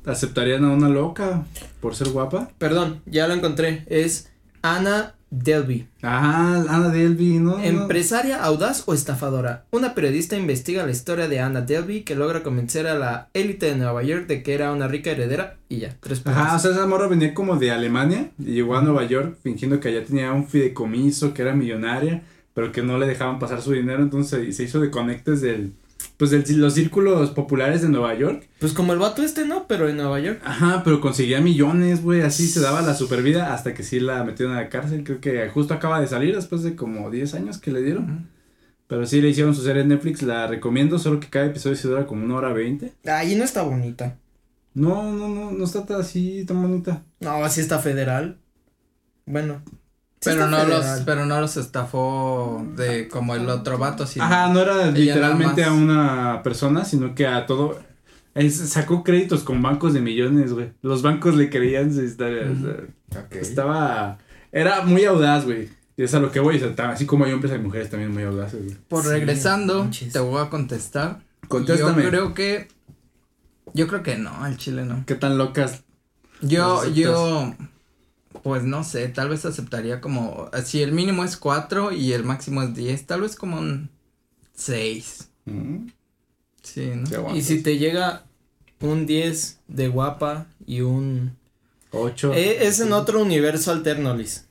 ¿aceptarían a una loca por ser guapa? Perdón, ya lo encontré. Es Ana Delby. Ajá, Ana Delby, ¿no? no. Empresaria audaz o estafadora. Una periodista investiga la historia de Anna Delby que logra convencer a la élite de Nueva York de que era una rica heredera y ya, tres puntos. Ajá, o sea, esa morra venía como de Alemania y llegó a Nueva York fingiendo que allá tenía un fideicomiso, que era millonaria, pero que no le dejaban pasar su dinero, entonces se hizo de conectes del, pues de los círculos populares de Nueva York. Pues como el vato este, ¿no? Pero en Nueva York. Ajá, pero conseguía millones, güey, así se daba la super vida hasta que sí la metieron a la cárcel, creo que justo acaba de salir después de como 10 años que le dieron. Pero sí le hicieron su serie en Netflix, la recomiendo, solo que cada episodio se dura como una hora veinte. Ahí no está bonita. No, no, no, no está tan así tan bonita. No, así está federal. Bueno. Pero no los, pero no los estafó de como el otro vato, sino. Ajá, no era literalmente a una persona, sino que a todo. Es- sacó créditos con bancos de millones, güey. Los bancos le creían su historia. o sea, Ok. Estaba. Era muy audaz, güey. Y es a lo que voy. o sea, así como hay hombres, hay mujeres también muy audaces, güey. Por Sí, regresando, manches. te voy a contestar. Contéstame. Yo creo que. Yo creo que no, al chile no. ¿Qué tan locas? Yo, ¿Las yo. Pues no sé, tal vez aceptaría como. Si el mínimo es 4 y el máximo es 10, tal vez como un 6. Mm, Sí, ¿no? Y si te llega un 10 de guapa y un... Ocho. Eh, es en otro universo alterno, Liz.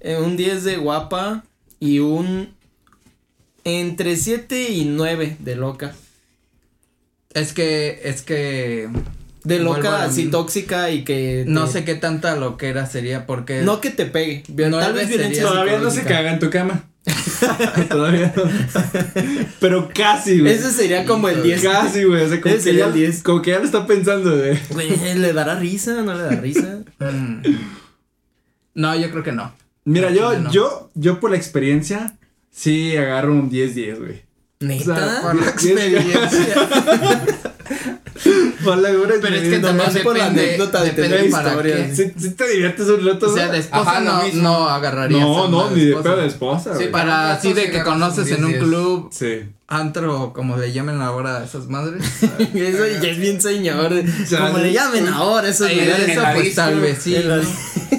Eh, un 10 de guapa y un... Entre 7 y 9 de loca. Es que, es que. De loca, así tóxica y que. No sé qué tanta loquera sería porque. No que te pegue. Nueve tal vez violencia Todavía no se caga en tu cama. Todavía no. Pero casi, güey. Ese sería como el 10. Casi, güey. O sea, como Ese que, sería ya, el 10. como que ya lo está pensando, güey. Güey, ¿le dará risa? ¿No le da risa? Mm. No, yo creo que no. Mira, yo, no. yo, yo por la experiencia, sí agarro un 10-10, güey. ¿Neta? O sea, Por la experiencia. Por la Pero es que también por la depende, anécdota de depende tener qué. Si, si te diviertes un rato, O sea, de esposa Ajá, no, no agarraría. No, no, ni de pedo de esposa, Sí, güey. para- así de que conoces en un 10. club, Sí. antro, como le llamen ahora a esas madres. Eso ya es bien señor. sea, Como le llamen ahora esos lugares. pues tal vez sí.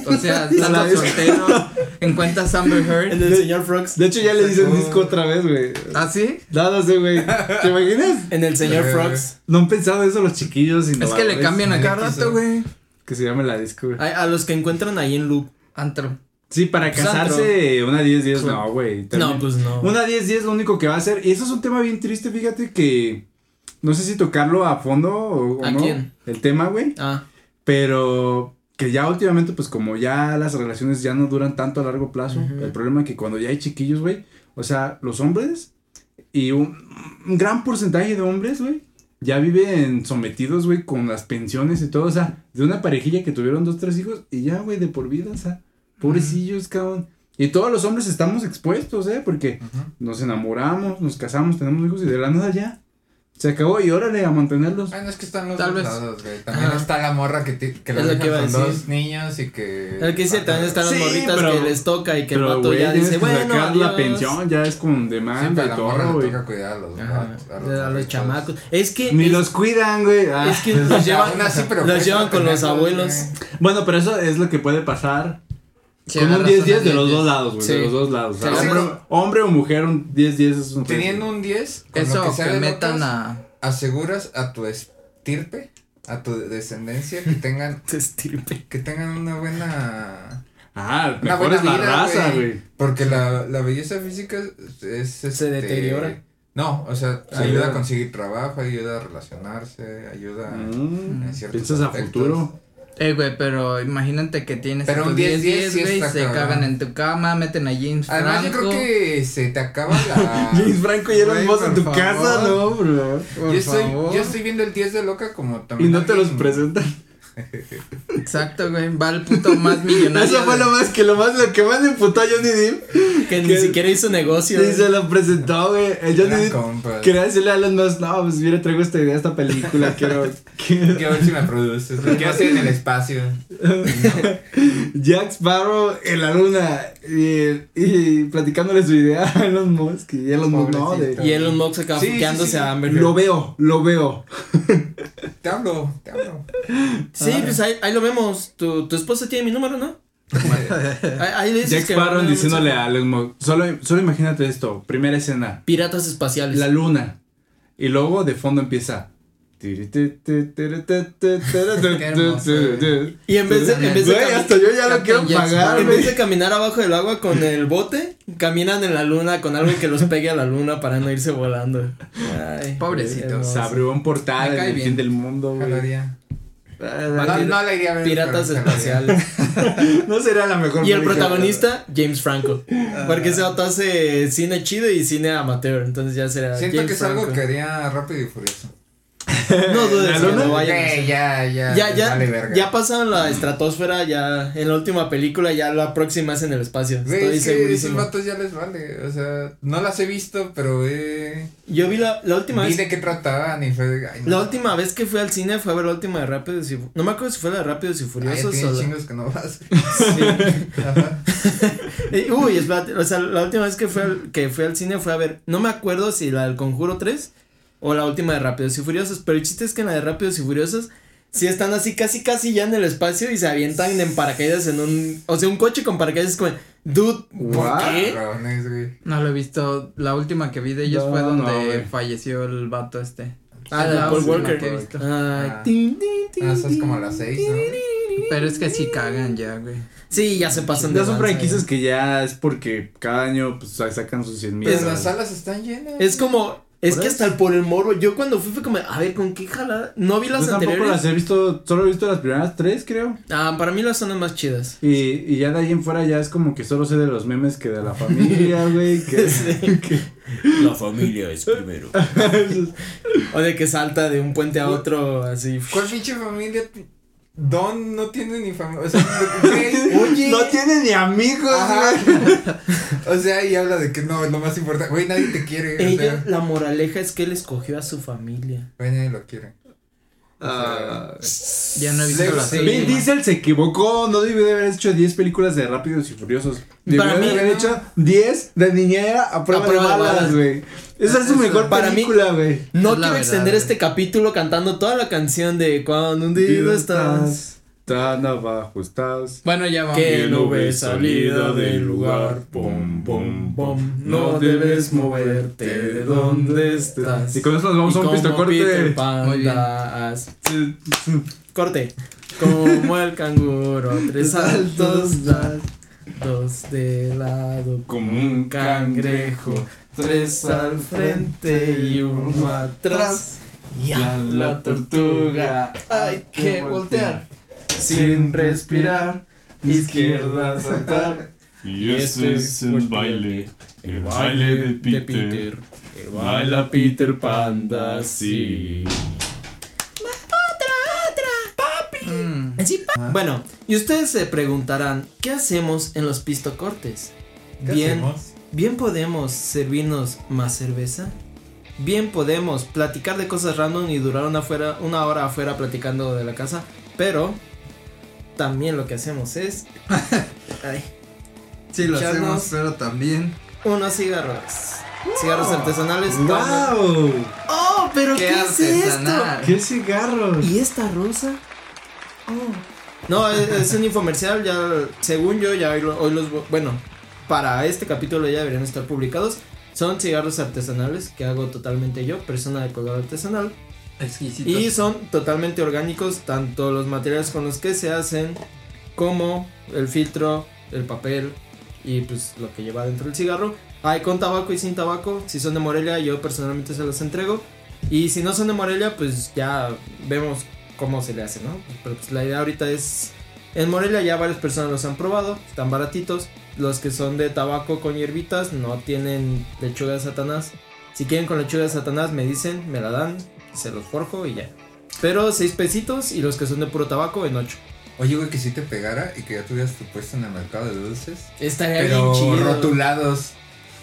O sea, disco. soltero, encuentras Amber El Heard. del señor Frogs. De hecho, ya le dicen disco otra vez, güey. ¿Ah, sí? No, no sé, güey. ¿Te imaginas? En el señor Frogs. No han pensado eso los chiquillos Es que le cambian a el cada rato, güey. Que se llame la disco, güey. A, a los que encuentran ahí en loop. Antro. Sí, para Pues casarse, una 10-10, no, güey. No, pues no. Una 10-10 lo único que va a hacer. Y eso es un tema bien triste, fíjate que. No sé si tocarlo a fondo o, o ¿A no. quién? El tema, güey. Ah, Pero que ya últimamente, pues como ya las relaciones ya no duran tanto a largo plazo. El problema es que cuando ya hay chiquillos, güey. O sea, los hombres y un, un gran porcentaje de hombres, güey. Ya viven sometidos, güey, con las pensiones y todo. O sea, de una parejilla que tuvieron dos, tres hijos y ya, güey, de por vida. O sea, pobrecillos, cabrón. Y todos los hombres estamos expuestos, ¿eh? Porque nos enamoramos, nos casamos, tenemos hijos y de la nada ya. Se acabó y órale a mantenerlos. Ay, no es que están los Tal dos vez. lados, güey. También Ajá. está la morra que, ti- que Es lo que con dos niños y que. el que dice también están las Sí, morritas pero- que les toca y que el vato güey, ya dice, bueno, sacar la adiós". pensión, ya es con Sí, demanda pero y todo, güey. toca cuidar a los, Ajá, vatos, a a los, chamacos. Es que. Ni es- los cuidan, güey. Ah. Es que los llevan, así, pero los pues, llevan con los abuelos. Bueno, pero eso es lo que puede pasar Sí, con un agarras 10-10 una de los 10-10. dos lados, güey. Sí. De los dos lados. O sea, hombre, o mujer, un 10-10 es un Teniendo un 10, con Eso que, sea que metan locas, a. aseguras a tu estirpe, a tu descendencia, que tengan, Te estirpe. que tengan una buena. Ah, Una mejor buena es la vida, raza, güey. Porque la, la belleza física es. es, este, deteriora. No, o sea, Sí, ayuda a conseguir trabajo, ayuda a relacionarse, ayuda Mm, en ciertos Piensas a aspectos. futuro. Eh, güey, pero imagínate que tienes Pero un 10-10 10-10, sí güey, está se cabrón. cagan en tu cama, meten a James Además, yo Franco. creo que se te acaba la. James Franco y Elon Güey, Musk en tu favor. casa, no, bro. Por yo, estoy, favor. yo estoy viendo el 10 de loca como Y también. no te los presentan. Exacto, güey, va al punto más millonario. Eso fue lo más que lo más lo que más le imputó a Johnny Depp. Que ni siquiera hizo negocio. Sí, se lo presentó, güey. El Johnny Eran Depp quería decirle a Elon Musk, no, pues mira, traigo esta idea, esta película, quiero... quiero- Quiero ver si me produces. Lo quiero hacer en el espacio. Jack Sparrow en la luna y, y platicándole su idea a Elon Musk y Elon Musk, no, de... Y Elon Musk acaba Sí, sí, sí. a Amber. Lo veo, lo veo. Te hablo, te hablo. Sí, Ah. pues ahí, ahí lo vemos. Tu, tu esposa tiene mi número, ¿no? Ahí, ahí le dices Jack que Sparrow diciéndole a Musk, solo, solo imagínate esto, primera escena, Piratas espaciales. la luna, y luego de fondo empieza... Y en vez de, en vez de, Güey, cami- hasta yo ya lo Captain quiero Jack pagar, Sparrow. en vez güey. de caminar abajo del agua con el bote, caminan en la luna con algo que los pegue a la luna para no irse volando. Ay, Pobrecitos. Se abrió un portal en el bien. fin del mundo, güey. Ah, No, no iría a ver. Piratas espaciales. No sería la mejor Y el protagonista, James Franco. Porque ese vato hace cine chido y cine amateur. Entonces ya será. Siento James que es algo que haría rápido y furioso. No dudes ¿La que lo vayan a Ok, hacer. ya, ya. Ya, ya, Vale, verga. ya pasaron la estratosfera, ya en la última película, ya la próxima es en el espacio. Güey, Estoy es que esos segurísimo. vatos ya les vale. O sea, no las he visto, pero eh, Yo vi la, la última vi vez. de qué trataban y fue de. Ay, no. La última vez que fui al cine fue a ver la última de Rápidos y No me acuerdo si fue la de Rápidos y Ay, Furiosos tienes o la- chingos que no vas. Sí. Ajá. Uy, espérate, o sea, la última vez que fui, al, que fui al cine fue a ver, no me acuerdo si la del Conjuro 3 o la última de Rápidos y Furiosos, pero el chiste es que en la de Rápidos y Furiosos sí están así casi casi ya en el espacio y se avientan en paracaídas en un, o sea, un coche con paracaídas es como, dude, ¿por qué? No lo he visto. La última que vi de ellos No, fue donde no, falleció el vato este. Ah, la de Paul Walker. que he visto. Ay, Ah. tin, tin, tin, Ah, eso es como las seis, ¿no? Pero es que sí cagan ya, güey. Sí, ya se pasan de Ya son franquicias que ya es porque cada año pues sacan sus 100 mil. Pues Es- las salas están llenas. Es como Es que hasta el por el morbo, yo cuando fui fue como, a ver, ¿con qué jala? No vi las Yo tampoco anteriores. las he visto, solo he visto las primeras tres, creo. Ah, para mí las son las más chidas. Y, y ya de ahí en fuera ya es como que solo sé de los memes que de la familia, güey. Que, Sí. que- La familia es primero. o de que salta de un puente a otro, así. ¿Cuál pinche familia? Don no tiene ni familia. O sea, güey, Oye. No tiene ni amigos, Ajá. güey. O sea, y habla de que no, lo más importante. Güey, nadie te quiere. O Ella, sea, la moraleja es que él escogió a su familia. güey, nadie lo quiere. Ah, Ya no he visto la serie. Vin Diesel se equivocó, no debió de haber hecho 10 películas de Rápidos y Furiosos. Debió de haber no. hecho 10 de niñera a prueba, A prueba de de balas, balas. güey. Esa es su mejor para película, güey. No Es quiero extender este capítulo cantando toda la canción de Cuando un día estás. Tan abajo estás. Bueno, ya vamos. Que no ves salida del lugar. Pom, pom, pom. No debes moverte de donde estás. Y con eso nos vamos Y a un pisto corte. Corte. Como el canguro, tres saltos das. Dos de lado Como un cangrejo. Tres al frente y uno atrás. Y a la tortuga hay que voltear. Sin respirar. Izquierda saltar. Y este es el baile, el baile de Peter. Que baila Peter Panda, sí. Mm. Bueno, y ustedes se preguntarán, ¿qué hacemos en los pistocortes? ¿Qué Bien, hacemos? Bien podemos servirnos más cerveza. Bien podemos platicar de cosas random y durar una, fuera, una hora afuera platicando de la casa. Pero también lo que hacemos es ay, Sí, lo hacemos, pero también. unos cigarros. Cigarros artesanales. ¡Wow! ¡Oh, pero ¡Qué qué, es esto! ¡Qué cigarros! ¿Y esta rosa? Oh. No, es, es un infomercial, ya, según yo, ya hoy, lo- hoy los, bueno, para este capítulo ya deberían estar publicados. Son cigarros artesanales que hago totalmente yo, persona de color artesanal. Exquisitos. Y son totalmente orgánicos, tanto los materiales con los que se hacen, como el filtro, el papel y pues lo que lleva dentro del cigarro. Hay con tabaco y sin tabaco. Si son de Morelia, yo personalmente se los entrego. Y si no son de Morelia, pues ya vemos cómo se le hace, ¿no? Pero pues la idea ahorita es... En Morelia ya varias personas los han probado, están baratitos. Los que son de tabaco con hierbitas no tienen lechuga de Satanás. Si quieren con lechuga de Satanás me dicen, me la dan, se los forjo y ya. Pero seis pesitos y los que son de puro tabaco en ocho. Oye, güey, que si te pegara y que ya tuvieras tu puesto en el mercado de dulces. Estaría Pero bien chido. rotulados.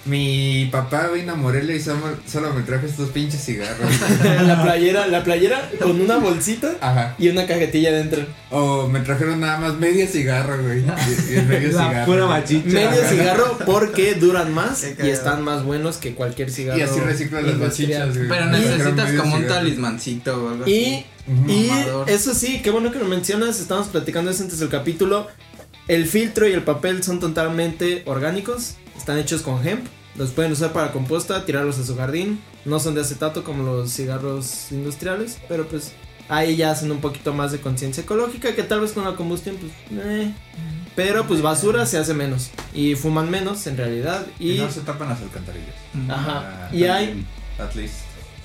Mi papá vino a Morelia y solo, solo me trajo estos pinches cigarros. la playera, la playera con una bolsita Ajá. y una cajetilla dentro. O me trajeron nada más media cigarro, güey. Y, y el medio La cigarro. pura machicha. Medio cigarro porque duran más y están más buenos que cualquier cigarro. Y así reciclan las machichas, güey. Pero necesitas medio como un cigarro. talismancito o algo Y, así. Y Mamador. eso sí, qué bueno que lo mencionas. Estamos platicando eso antes del capítulo. El filtro y el papel son totalmente orgánicos. Están hechos con hemp. Los pueden usar para composta, tirarlos a su jardín. No son de acetato como los cigarros industriales, pero pues ahí ya hacen un poquito más de conciencia ecológica que tal vez con la combustión pues eh. pero pues basura se hace menos y fuman menos en realidad Y y no se tapan las alcantarillas. ajá Ah, y hay At least.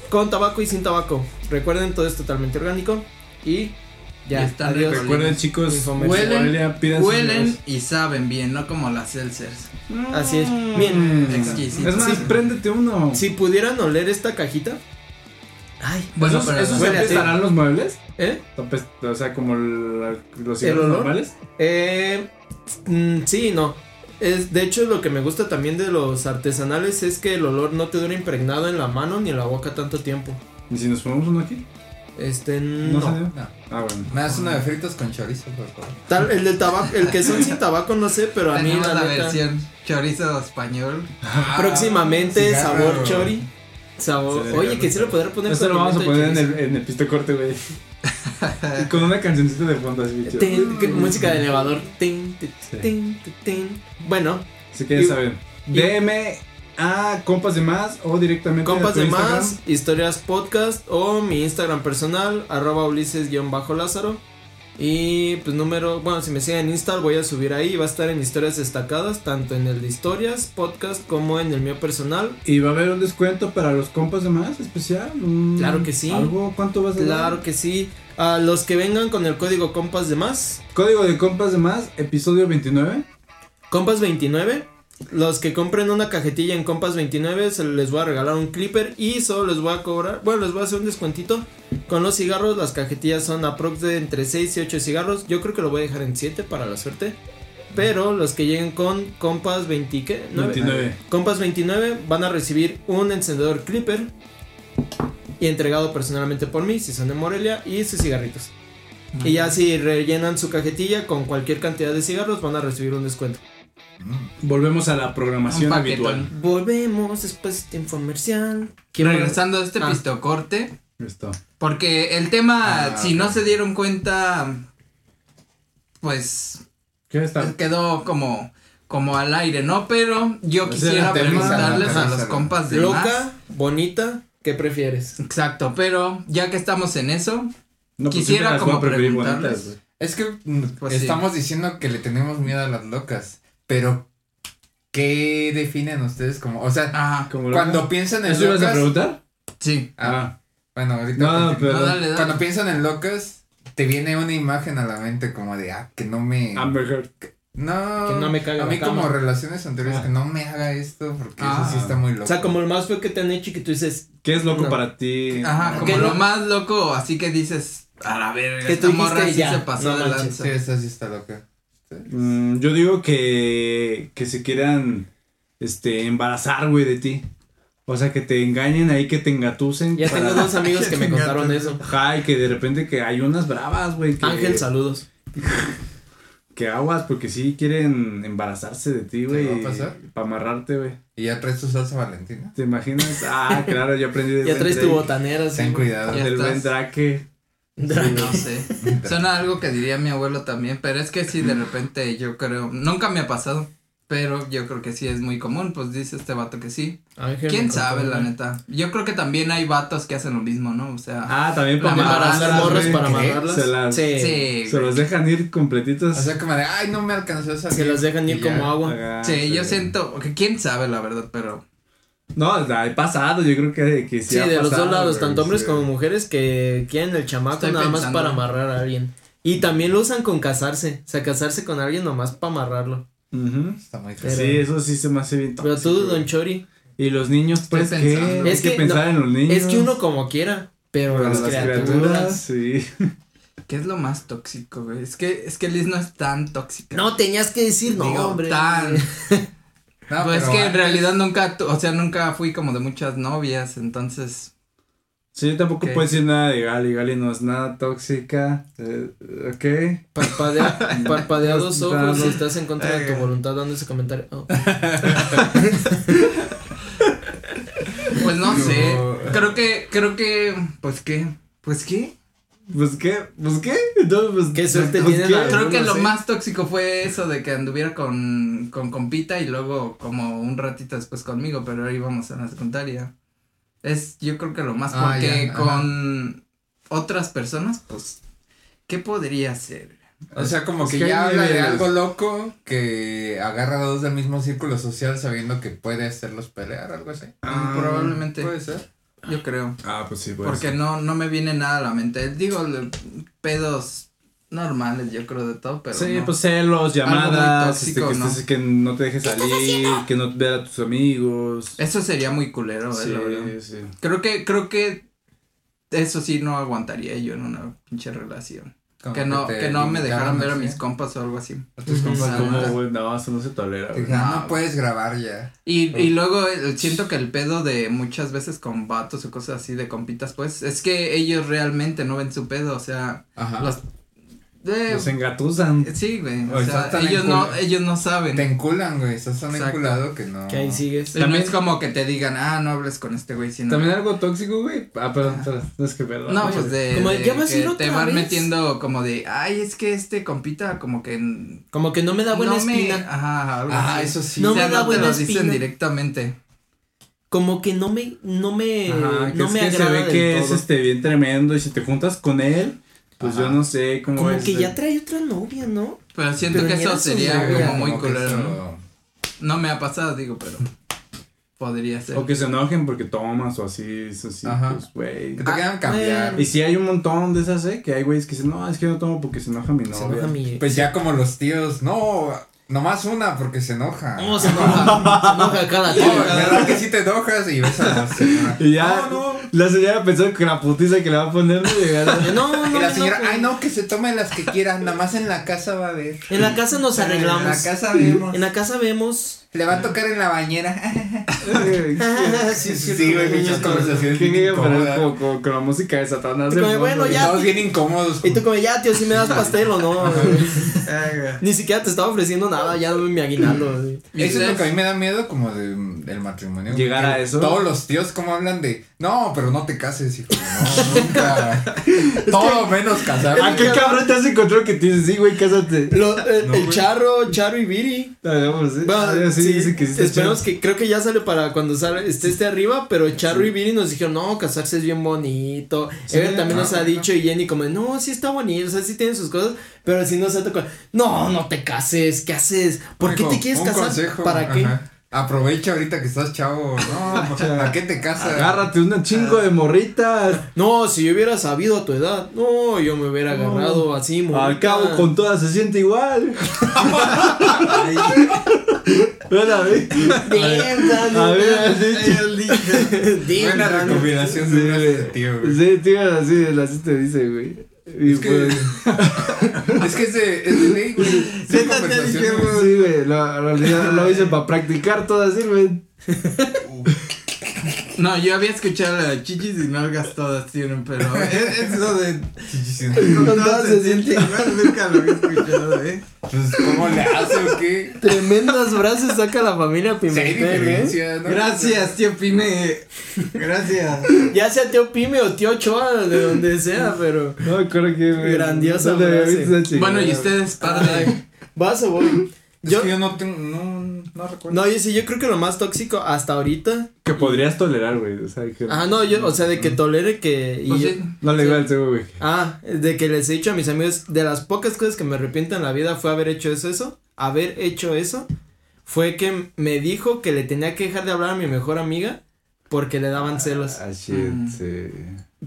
con tabaco y sin tabaco. Recuerden todo es totalmente orgánico y ya están adiós. Recuerden, chicos. Huelen, Huelen y saben bien, no como las Seltzers. Así es. Bien. Exquisito. Es más, Sí. préndete uno. Si pudieran oler esta cajita. Ay, Bueno, ¿Esos, pero esos ti. apestarán los muebles? ¿eh? O sea, como la- los cigarros normales. Eh, mm, sí, y no. Es, de hecho, lo que me gusta también de los artesanales es que el olor no te dura impregnado en la mano ni en la boca tanto tiempo. ¿Y si nos ponemos uno aquí? Este, ¿No, no. salió? No. Ah, bueno. Me das una de fritos con chorizo, por favor. Tal, el del tabaco, el que son sin tabaco, no sé, pero a mí la, la, neta, versión chorizo español. próximamente cigarro. sabor chori. Sabor. Sí, Oye, que sí lo podrá poner Esto lo vamos a poner en el, en el pisto corte, güey. Y Con una cancioncita de fondo así, que- música de elevador. Tin, tin, Sí. tin, tin, tin. Bueno, Así que ya Y- saben. DM a compas de más o directamente compas a tu de Instagram. más, historias podcast o mi Instagram personal, arroba ulises-lázaro. Y pues número, bueno, si me siguen en Insta, voy a subir ahí. Va a estar en historias destacadas, tanto en el de historias, podcast, como en el mío personal. ¿Y va a haber un descuento para los compas de más especial? Un- Claro que sí. ¿Algo? ¿Cuánto vas a dar? Claro que sí. A los que vengan con el código compas de más, Código de compas de más, episodio 29. compas 29. Los que compren una cajetilla en compas 29, se les voy a regalar un clipper y solo les voy a cobrar, bueno, les voy a hacer un descuentito. Con los cigarros, las cajetillas son aprox de entre 6 y 8 cigarros. Yo creo que lo voy a dejar en 7 para la suerte. Pero los que lleguen con compas 20, ¿qué? ¿Nueve? 29. Compas 29 van a recibir un encendedor clipper y entregado personalmente por mí, si son de Morelia, y sus cigarritos. Y ya si rellenan su cajetilla con cualquier cantidad de cigarros, van a recibir un descuento. Volvemos a la programación habitual. Volvemos después de este infomercial. Regresando a este Ah. pistocorte, Esto. porque el tema, Ah, si no se dieron cuenta, pues ¿Qué está? quedó como, como al aire, ¿no? Pero yo Ese quisiera preguntarles a los compas de Loca, más. bonita, ¿qué prefieres? Exacto, pero ya que estamos en eso, No, pues Quisiera como preguntarles. bonitas. Es que mm, Pues sí. estamos diciendo que le tenemos miedo a las locas, pero ¿qué definen ustedes como? O sea, ajá, Como cuando loca. piensan en ¿Eso ibas a locas, preguntar? sí. ah, bueno, ahorita No, pero- No, dale, dale. cuando piensan en locas, te viene una imagen a la mente como de ah, que no me Amber Heard. no, Que no me cague a mí como cama. relaciones anteriores Ah. que no me haga esto porque Ah. eso sí está muy loco. O sea, como el más feo que te han hecho y que tú dices, ¿Qué es loco No. para ti? Ajá, ¿Qué como lo lo- más loco, así que dices, a la verga, Que esta morra sí ya, se pasó no de lanza. Sí, esta sí está loca. Mm, yo digo que, que se quieran este, embarazar, güey, de ti. O sea, que te engañen ahí, que te engatusen. ya tengo dos amigos que me contaron eso. Ajá, y que de repente que hay unas bravas, güey. que- Ángel, saludos. Que aguas, porque sí quieren embarazarse de ti, ¿Te güey. va a pasar? Para amarrarte, güey. Y ya traes tu salsa valentina. ¿Te imaginas? Ah, claro, yo aprendí de Ya traes tu botanera, sí. Ten cuidado. Del buen Drake. No sé. Suena algo que diría mi abuelo también, pero es que sí, de repente yo creo, nunca me ha pasado, pero yo creo que sí es muy común, pues dice este vato que sí. Ángel ¿Quién sabe, la neta? Yo creo que también hay vatos que hacen lo mismo, ¿no? O sea, Ah, también para güey, morras, para amarrarlas. Se las- Sí. sí, Se los dejan ir completitos. O sea, como de, ay, no me alcanzó a salir. Se las dejan ir ya. como agua. Acá, Sí, yo siento, que quién sabe, la verdad, pero No, ha pasado, yo creo que, que sí. Sí, ha de los dos lados, tanto hombres sí. como mujeres que quieren el chamaco Estoy nada más para amarrar a alguien. Y también lo usan con casarse, o sea, casarse con alguien nomás para amarrarlo. Está muy. Pero- Sí, eso sí se me hace bien Pero tú, güey. don Chori, Y los niños, pues, ¿qué? Es que, que pensar no, en los niños. es que uno como quiera, pero Pero las, criaturas. sí. ¿qué es lo más tóxico, güey? Es que, es que Liz no es tan tóxica. No, tenías que decir, no, Digo, hombre. tan. No, pues es que en realidad nunca, o sea, nunca fui como de muchas novias, entonces. Sí, yo tampoco puedo decir nada de Gali. Gali no es nada tóxica. Eh, ok. Parpadea, parpadea dos No, ojos no. si estás en contra de tu Eh. voluntad dando ese comentario. Oh. Pues no, No. sé. Creo que, creo que, pues qué, pues qué. Pues qué, pues qué. Entonces, pues, Qué suerte pues, tienen ¿qué? las- Creo que no lo más tóxico fue eso de que anduviera con, con compita y luego como un ratito después conmigo, pero ahí íbamos a la secundaria. Es, yo creo que lo más, Ah, porque ya, ajá. con otras personas, pues, ¿qué podría ser? O sea, como que que ya habla de algo loco que agarra a dos del mismo círculo social sabiendo que puede hacerlos pelear, algo así. Mm, probablemente, Puede ser. Yo creo. Ah, pues sí, pues. Porque no, no me viene nada a la mente. Digo, pedos normales, yo creo de todo, pero. sí, no. pues celos, llamadas, tóxico, este, que, ¿no? estés- que no te dejes salir, que no veas a tus amigos. Eso sería muy culero, eh, sí, verdad. sí. Creo que, creo que eso sí no aguantaría yo en una pinche relación. Como Que no, que no me dejaran limitaron ver a mis compas o algo así. A tus compas Ah, Como, güey, no, eso no se tolera, güey. No. no puedes grabar ya. Y, y luego eh, siento que el pedo de muchas veces con vatos o cosas así de compitas, pues, es que ellos realmente no ven su pedo, o sea, Ajá. los... Los engatusan. sí, güey, o O sea, ellos no, ellos no saben. Te enculan, güey. Estás tan Exacto. enculado que no. Que ahí sigues. También- es como que te digan, ah, no hables con este güey, sino... También algo tóxico, güey. Ah, perdón, perdón. No es que perdón. No, pues de, Como, de ¿ya vas a que ir te otra van vez? metiendo como de, ay, es que este compita como que Como que no me da buena no me- espina. ajá, algo Ah, así. eso sí. No O sea, me da no te buena lo dicen espina. directamente. Como que no me, no me, Ajá, que no es me que se agrada ve del que todo. es este bien tremendo y si te juntas con él, Pues Ajá. yo no sé cómo Como es que el- ya trae otra novia, ¿no? Pero siento Pero que eso sería novia, como muy eso- ¿no? No me ha pasado, digo, pero podría ser. O que se enojen porque tomas o así, eso sí, Ajá. pues, güey. Que te Ah, quieran cambiar. Y si hay un montón de esas, ¿eh? Que hay güeyes que dicen, no, es que no tomo porque se enoja mi Se novia. enoja mi. Pues ya como los tíos, no, nomás una porque se enoja. No, se enoja. se enoja cada No, tío. ¿verdad que sí te enojas? Y ves a la señora. Y ya, No, no. La señora pensó que la putiza que le va a poner no. No, no, Y la señora, no, ay no, que se tome las que quieran, nada más en la casa va a ver. En la casa nos arreglamos. En la casa vemos. En la casa vemos. Le va a tocar en la bañera. sí, Sí, güey, muchas conversaciones ¿Quién bien iba a poner incómodas. como, como con la música de Satanás? Y de como, bueno, ya. Todos bien incómodos. Y tú como, ya, tío, si me das pastel o no. Ni siquiera te estaba ofreciendo nada, ya dame mi aguinaldo. güey. ¿Y Eso es lo que a mí me da miedo como de, del matrimonio. ¿Llegar a eso? Todos los tíos como hablan de, no, pero no te cases, hijo. No, nunca. Todo menos casar. ¿A qué cabrón te has encontrado que te dice, sí, güey, cásate? Lo- el, No, el güey. Charro, Charo y Viri. Ah, sí. Bueno, Ah, sí, sí, que sí esperemos que creo que ya sale para cuando sale, esté este arriba, pero Charro y Viri nos dijeron, no, casarse es bien bonito. Sí, Ever también nos ha dicho y Jenny como, no, sí está bonito, o sea, sí tiene sus cosas, pero si no se toca, no, no te cases, ¿qué haces? ¿Por qué te quieres un casar? consejo, ¿Para qué? Aprovecha ahorita que estás chavo. No, ¿para qué te casas? Agárrate un chingo de morritas. No, si yo hubiera sabido a tu edad, no, yo me hubiera No. agarrado así, Al morrita. cabo, con todas se siente igual. A ver. A ver, Buena una de tío, güey. Sí, tío, así, así te dice, güey. Y Es que, pues, es que es de, es de ley, güey. Siéntate, dije, sí, güey, lo, lo, lo, lo hice para practicar todas sirven. No, yo había escuchado la de chichis y nalgas todas tienen, pero es, es eso de. Sí, sí, sí. No todas se siente igual, nunca lo había escuchado, eh. Pues, ¿cómo le hace o qué? Tremendas brazos saca la familia Pimentel, ¿eh? ¿no? Gracias, tío Pime. Gracias. Ya sea tío Pime o tío Ochoa, de donde sea, pero. No acuerdo que. Grandiosa ¿Dónde había frase. visto esa chingada? Bueno, y ustedes, padre. ¿Vas o voy? Es Yo. que yo no tengo, no, no recuerdo. No, yo sí, yo creo que lo más tóxico hasta ahorita. Que podrías tolerar, güey. O sea, que. Ah, no, yo, o sea, de que tolere que. y Pues yo- sí. No le iba al seguro, güey. Ah, de que les he dicho a mis amigos, de las pocas cosas que me arrepiento en la vida fue haber hecho eso, eso, haber hecho eso, fue que me dijo que le tenía que dejar de hablar a mi mejor amiga porque le daban celos. Ah, shit, Mm. sí.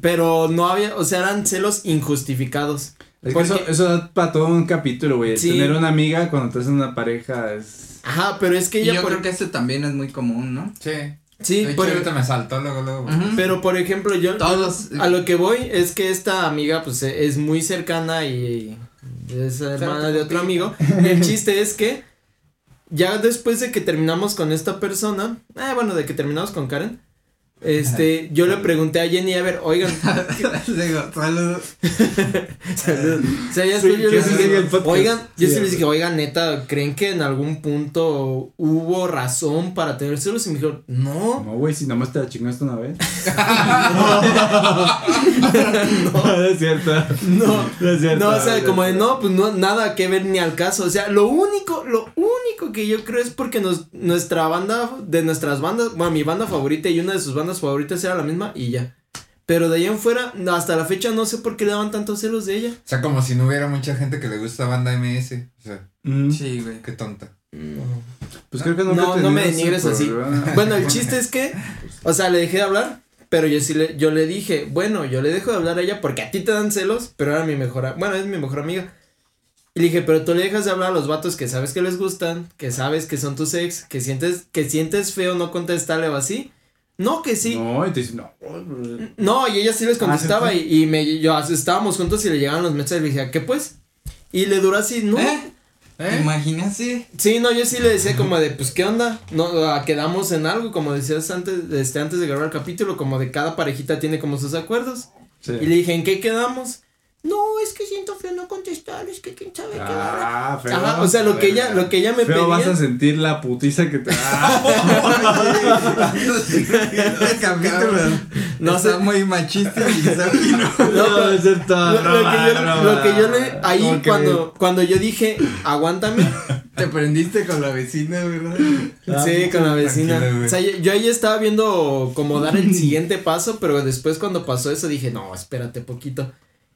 Pero no había, o sea, eran celos injustificados. Es que Porque- eso, eso da para todo un capítulo, güey. Sí. Tener una amiga cuando estás en una pareja es. Ajá, pero es que Y ella yo por- creo que eso también es muy común, ¿no? Sí. sí, hecho, por- ahorita me saltó luego, luego. Pero por ejemplo, yo Todos. a lo que voy es que esta amiga pues e- es muy cercana y es hermana de otro amigo. El chiste es que ya después de que terminamos con esta persona, eh, bueno, de que terminamos con Karen, este, yo le pregunté a Jenny, a ver, oigan, Digo, saludos. Salud. O sea, ya Sí, yo les dije, oigan, yo Sí, sí les dije, oigan, neta, ¿creen que en algún punto hubo razón para tener celos? Y me dijeron, no, No, güey, si nomás te la chingaste una vez. no. es cierto. no. No es cierto. No, o sea, como de no, pues no, nada que ver ni al caso. O sea, lo único, lo único que yo creo es porque nos, nuestra banda, de nuestras bandas, bueno, mi banda favorita y una de sus bandas favoritas era la misma y ya. Pero de ahí en fuera, no, hasta la fecha no sé por qué le daban tantos celos de ella. O sea, como si no hubiera mucha gente que le gusta banda MS. O sea, Mm, Sí, güey. qué tonta. Pues creo que No, he no me denigres así. Bueno, el chiste es que, o sea, le dejé de hablar, pero yo sí le, yo le dije, bueno, yo le dejo de hablar a ella porque a ti te dan celos, pero era mi mejor, bueno, es mi mejor amiga. Y le dije, pero tú le dejas de hablar a los vatos que sabes que les gustan, que sabes que son tus ex, que sientes, que sientes feo no contestarle o así. No, que sí. No, y te dicen, no. No, y ella sí les contestaba Ah, sí, y, y me, yo, estábamos juntos y le llegaban los mensajes y le dije, ¿qué pues? Y le duró así, no. ¿Eh? ¿Eh? Imagínate. Sí, no, yo sí le decía como de, pues, ¿qué onda? No, ah, quedamos en algo, como decías antes, este, antes de grabar el capítulo, como de cada parejita tiene como sus acuerdos. Sí. Y le dije, ¿en qué quedamos? No, es que siento feo no contestar, es que quién sabe qué. Ah, feo. bla". Ajá, o sea, lo que ella, lo que ella me Feo vas a pedía. sentir la putiza que te Ah, No está sé. muy machista y misógino. No, es cierto. Lo, lo que yo, lo que yo le, ahí cuando, cuando yo dije, aguántame, Te prendiste con la vecina, ¿verdad? sí, con la vecina. O sea, yo, yo ahí estaba viendo como dar el siguiente paso, pero después cuando pasó eso dije, no, espérate poquito.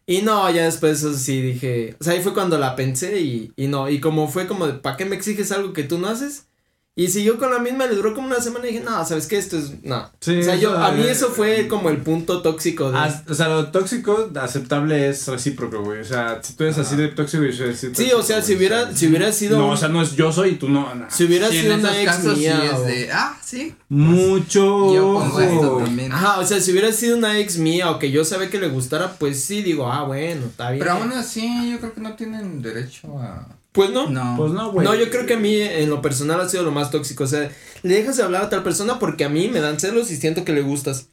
Y no, ya después eso sí dije, o sea, ahí fue cuando la pensé y, y no, y como fue como de, ¿para qué me exiges algo que tú no haces? Y siguió con la misma, le duró como una semana y dije, no, ¿sabes qué? Esto es, no. Sí, o sea, yo, a mí eh, eso fue como el punto tóxico de... Ah, o sea, lo tóxico aceptable es recíproco, güey. O sea, si tú eres así de tóxico, yo soy así. de sí, tóxico, o sea, güey, si hubiera, si hubiera sido... No, o sea, no es yo soy y tú no. no. si hubiera Sí, en sido una ex casos sí mía es o- de, ah, sí. Mucho. Yo pongo esto ojo. también. Ajá, o sea, si hubiera sido una ex mía o que yo sabía que le gustara, pues sí, digo, ah, bueno, está bien. Pero aún así, yo creo que no tienen derecho a. Pues no. No. Pues no, güey. No, yo creo que a mí en lo personal ha sido lo más tóxico. O sea, le dejas de hablar a tal persona porque a mí me dan celos y siento que le gustas.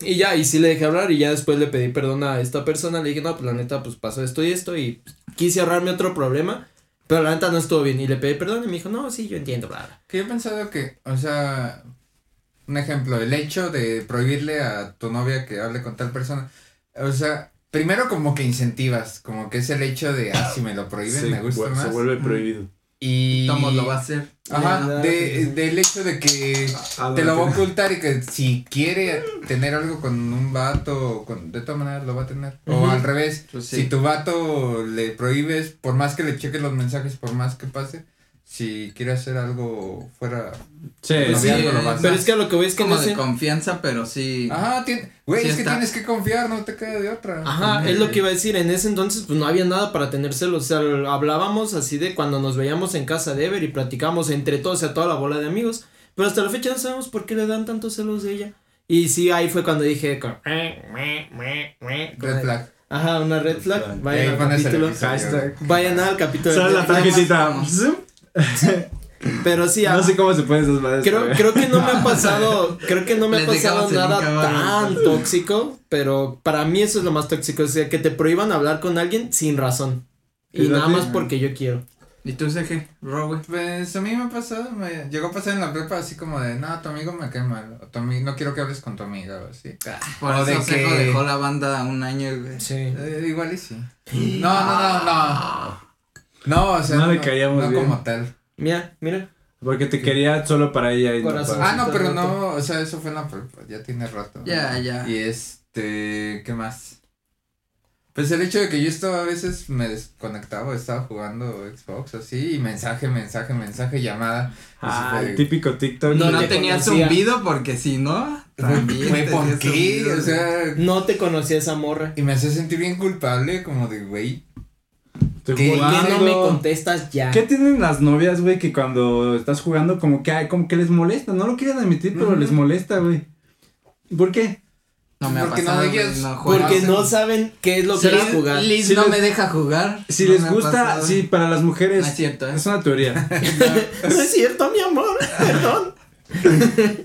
Y ya, y sí le dejé hablar y ya después le pedí perdón a esta persona. Le dije, no, pues la neta, pues pasó esto y esto y quise ahorrarme otro problema. Pero la neta no estuvo bien. Y le pedí perdón y me dijo, no, sí, yo entiendo, bla, bla. Que yo he pensado que, o sea, un ejemplo, el hecho de prohibirle a tu novia que hable con tal persona, o sea, primero como que incentivas, como que es el hecho de, ah, si me lo prohíben, Sí, me gusta más. Se vuelve prohibido. Y... Tomo lo va a hacer. Ajá, de, del hecho de que te lo va a ocultar y que si quiere tener algo con un vato, con, de todas maneras lo va a tener. O al revés, Pues sí. si tu vato le prohíbes, por más que le cheques los mensajes, por más que pase, si quiere hacer algo fuera... Sí, Pues sí. sí, algo lo va a Pero es que lo que voy es que como no sé. de confianza, pero sí. Ajá, güey, Sí es que tienes que confiar, no te queda de otra. Ajá, es lo que iba a decir. En ese entonces, pues no había nada para tener celos. O sea, hablábamos así de cuando nos veíamos en casa de Ever y platicábamos entre todos, o sea, toda la bola de amigos. Pero hasta la fecha no sabemos por qué le dan tantos celos de ella. Y sí, ahí fue cuando dije. como, Red flag. Ajá, una red flag. Vayan al capítulo. Vayan al capítulo. de Solo la. Pero sí, No ah, sé cómo se puede esas madres. Creo, creo que no me ha pasado, creo que no me ha pasado nada tan tóxico, pero para mí eso es lo más tóxico, o sea, que te prohíban hablar con alguien sin razón. Y ¿Y nada más porque yo quiero. ¿Y tú, CG? Rogue. Pues a mí me ha pasado, me llegó a pasar en la prepa así como de, no, tu amigo me cae mal, o tu no quiero que hables con tu amiga o así. Por O eso de Sejo que- dejó la banda un año, güey. Sí. Eh, igual y sí. No, no, no, no. No, o sea, No le caíamos no bien. como tal. Mira, mira. Porque te quería solo para ella y no Corazón. para- Ah, no, pero no, o sea, eso fue en la prepa, ya tiene rato. Ya, ya. Y este, ¿qué más? Pues el hecho de que yo estaba a veces me desconectaba, estaba jugando Xbox así, y mensaje, mensaje, mensaje, llamada. Ah, el típico TikTok. No, No no te tenías conocía. zumbido porque si no, también. ¿por qué? O sea, No te conocía esa morra. y me hacía sentir bien culpable, como de, güey, Estoy ¿Qué? ¿Por qué no me contestas ya? ¿Qué tienen las novias, güey, que cuando estás jugando como que, como que les molesta? No lo quieren admitir, pero les molesta, güey. ¿Por qué? No me ha Porque no pasado, no. Porque no saben qué es lo que es jugar. Liz Si no les- me deja jugar. Si No les ha gusta, pasado. sí, para las mujeres. No es cierto, ¿eh? Es una teoría. No es cierto, mi amor. Perdón.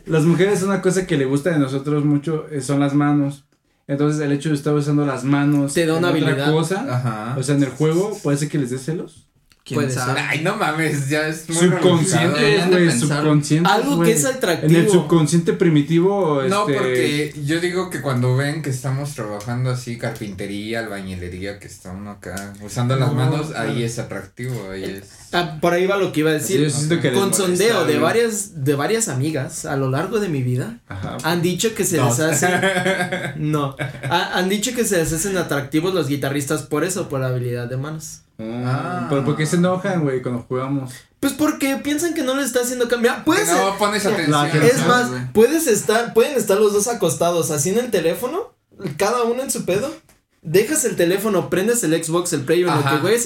Las mujeres, una cosa que le gusta de nosotros mucho eh, son las manos. Entonces, el hecho de estar usando las manos. Te da en otra cosa, ajá. o sea, en el juego, puede ser que les dé celos. ¿Quién puede sabe? Ay, no mames, ya es muy Subconsciente, güey, subconsciente. Algo que es atractivo. En el subconsciente primitivo, No, este, porque yo digo que cuando ven que estamos trabajando así, carpintería, albañilería, que está uno acá usando las No, manos, ahí es atractivo, ahí es. Ah, por ahí va lo que iba a decir. yo siento que les Con molesta, sondeo de varias, de varias amigas a lo largo de mi vida, Ajá. han dicho que se Dos. les hace. no. Ha- han dicho que se les hacen atractivos los guitarristas por eso, por la habilidad de manos. Ah, pero ¿por qué se enojan, güey, cuando jugamos? Pues porque piensan que no les está haciendo cambiar. Puede Que ser. no pones atención. Es más, puedes estar, pueden estar los dos acostados así en el teléfono, cada uno en su pedo. Dejas el teléfono, prendes el Xbox, el Play o lo que güey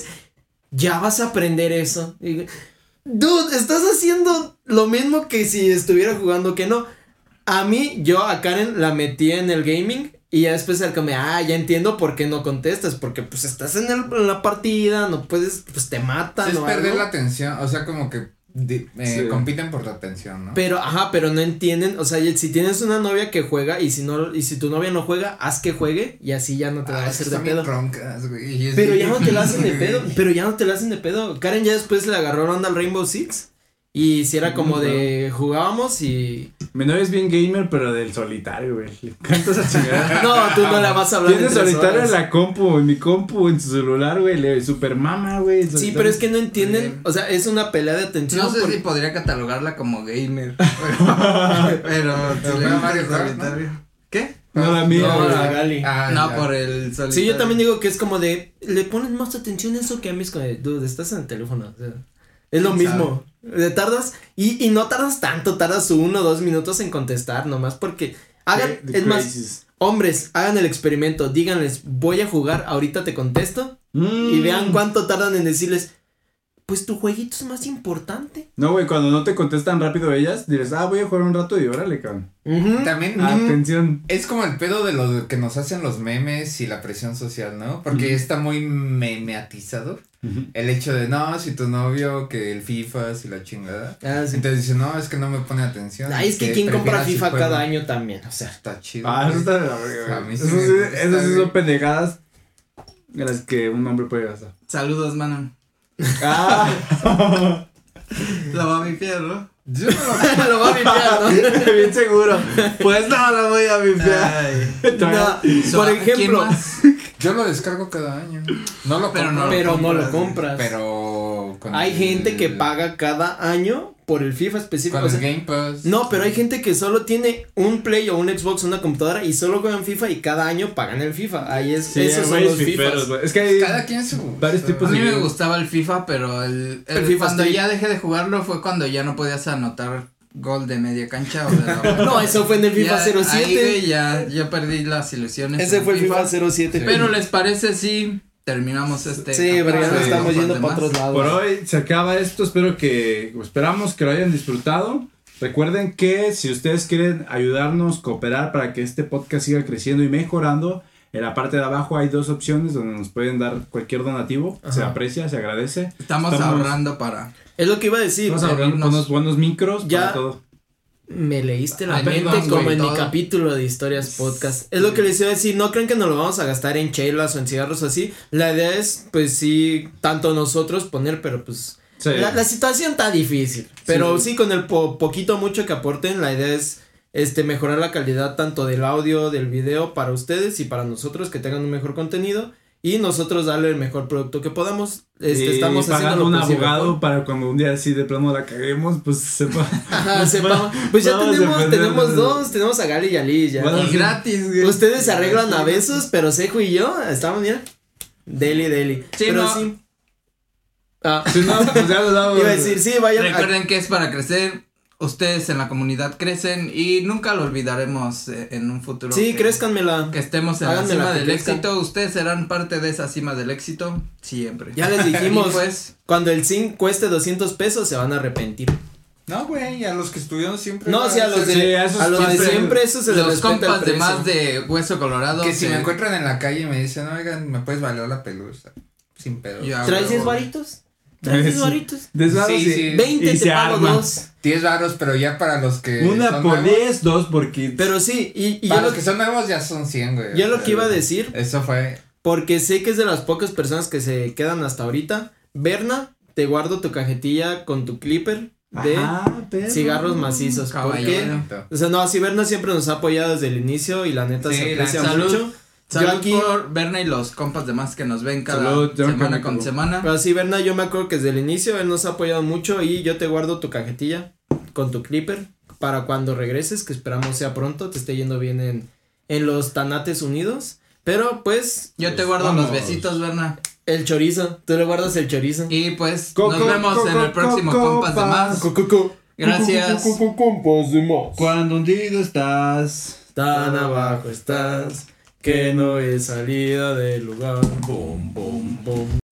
ya vas a aprender eso. Y, Dude, estás haciendo lo mismo que si estuviera jugando que no. A mí, yo a Karen la metí en el gaming y ya después el que me, ah, ya entiendo por qué no contestas, porque pues estás en, el- en la partida, no puedes, pues te matan es o perder algo. la atención, o sea, como que di- eh, Sí. compiten por tu atención, ¿no? Pero, ajá, pero no entienden, o sea, si tienes una novia que juega y si no, y si tu novia no juega, haz que juegue y así ya no te va a Ah, hacer de pedo. güey, Pero de- ya no te la hacen de pedo, pero ya no te la hacen de pedo. Karen ya después le agarró onda al Rainbow Six y si era como de jugábamos y Mi novia es bien gamer, pero del solitario, güey. Le encanta esa chingada. no, tú no la vas a hablar Tiene solitario en la compu, en mi compu, en su celular, güey. Le super mama, güey. Sí, solitario. pero es que no entienden, o sea, es una pelea de atención. No sé por- si podría catalogarla como gamer. Pero, pero le Mario. ¿Qué? No, la mía, No, la Gali. Ah, no, ya. por el solitario. Sí, yo también digo que es como de, le ponen más atención a eso que a mí es como de, dude, estás en el teléfono, o sea, es lo ¿Quién mismo, le tardas, y, y no tardas tanto, tardas uno o dos minutos en contestar, nomás porque, hagan, es más, hombres, hagan el experimento, díganles, voy a jugar, ahorita te contesto, y Mm. vean cuánto tardan en decirles, pues tu jueguito es más importante. No, güey, cuando no te contestan rápido ellas, dices, ah, voy a jugar un rato y órale, cabrón. Ujú. También Atención. es como el pedo de lo que nos hacen los memes y la presión social, ¿no? Porque está muy memeatizado. El hecho de, no, si tu novio, que el FIFA, si la chingada. Ah, sí. Entonces dice, no, es que no me pone atención. Ay, es que quién prefiero compra FIFA juego". cada año también, o sea. Está chido. Ah, eso está de la verga, A güey. mí sí Eso me sí, gusta, esas sí son pendejadas en las que un hombre puede gastar. Saludos, mano. Ah, La va a vipiar, ¿no? Yo no- lo va a vipiar, ¿no? bien seguro. Pues no, la voy a vipiar. Ay. No, So, por ¿quién ejemplo? Yo lo descargo cada año. No lo Pero compro, no pero no lo compras, compras. Pero con Hay el- gente que paga cada año por el FIFA específico. con o el Game Pass. no, pero hay gente que solo tiene un Play o un Xbox o una computadora y solo juegan FIFA y cada año pagan el FIFA. Ahí es, Sí, esos son los fiferos, FIFAs. Es que hay Cada quien su. varios su- tipos A mí me gustaba el FIFA, pero el, el- El FIFA cuando ya dejé de jugarlo fue cuando ya no podías anotar gol de media cancha o de la No, eso fue en el FIFA Ya, 07. ahí, ya, ya perdí las ilusiones. Ese fue el FIFA 07. Pero les parece si terminamos este. Sí, pero ya capítulo no Sí. estamos yendo para otros lados. Por hoy se acaba esto. Espero que, esperamos que lo hayan disfrutado. Recuerden que si ustedes quieren ayudarnos, cooperar para que este podcast siga creciendo y mejorando, en la parte de abajo hay dos opciones donde nos pueden dar cualquier donativo. Se Ajá. aprecia, se agradece. Estamos, Estamos- ahorrando para. Es lo que iba a decir. Vamos a ahorrar irnos. unos buenos micros Ya- para todo. Me leíste la mente como en mi capítulo de historias podcast. Es lo que les iba a decir, no creen que nos lo vamos a gastar en chelas o en cigarros o así. La idea es, pues sí, tanto nosotros poner, pero pues Sí. la, la situación está difícil. Pero sí, con el po- poquito mucho que aporten, la idea es este mejorar la calidad tanto del audio, del video para ustedes y para nosotros que tengan un mejor contenido y nosotros darle el mejor producto que podamos. Este, y estamos haciendo un posible abogado para cuando un día así de plano la caguemos, pues sepa. Ajá. Pues ya tenemos, tenemos dos, tenemos a Gali y a Liz ya. Bueno, Y gratis, güey. Ustedes se arreglan a besos, pero Sejo y yo estamos, mira. Deli, deli. Sí, pero no. sí. Ah, Si no, pues ya lo damos. iba a decir, sí, vayan. a- Recuerden que es para crecer. Ustedes en la comunidad crecen y nunca lo olvidaremos eh, en un futuro. sí, que, crezcanmela. Que estemos en Háganmela la cima del crezca. éxito. Ustedes serán parte de esa cima del éxito siempre. Ya les dijimos, pues, cuando el zinc cueste 200 pesos se van a arrepentir. No, güey, a los que estudiaron siempre. No, sí, a los de, Sí, a esos a los de siempre- siempre, eso se los compas de más de hueso colorado. Que si me encuentran en la calle y me dicen, oigan, ¿me puedes bailar la pelusa? Sin pedo. ¿Traes huevo. 10 varitos? ¿Traes 10 Sí. varitos? Desvaro, Sí, sí. sí. 20 Y te se pago arma. dos. 10 varos, pero ya para los que. Una son por nuevos, 10, dos por 15. Pero sí, y, y Para los lo, que son nuevos ya son 100, güey. yo lo que iba a decir, Eso fue. porque sé que es de las pocas personas que se quedan hasta ahorita. Berna, te guardo tu cajetilla con tu clipper de Ajá, perro. cigarros macizos. ¿Por qué? Caballero. O sea, no, si Berna siempre nos ha apoyado desde el inicio y la neta Sí, se aprecia mucho. Salud yo aquí, por Berna y los compas de más que nos ven cada Salud, semana con semana. pero sí, Berna, yo me acuerdo que desde el inicio él nos ha apoyado mucho y yo te guardo tu cajetilla con tu clipper para cuando regreses, que esperamos sea pronto, te esté yendo bien en, en los Tanates Unidos. Pero pues, Yo te Pues guardo vamos. los besitos, Berna. el chorizo, tú le guardas el chorizo. Y pues Co- nos vemos en el próximo co- compas de más. Gracias. Cuando hundido estás. Tan abajo estás, que no he salida del lugar. Bom, bom, bom.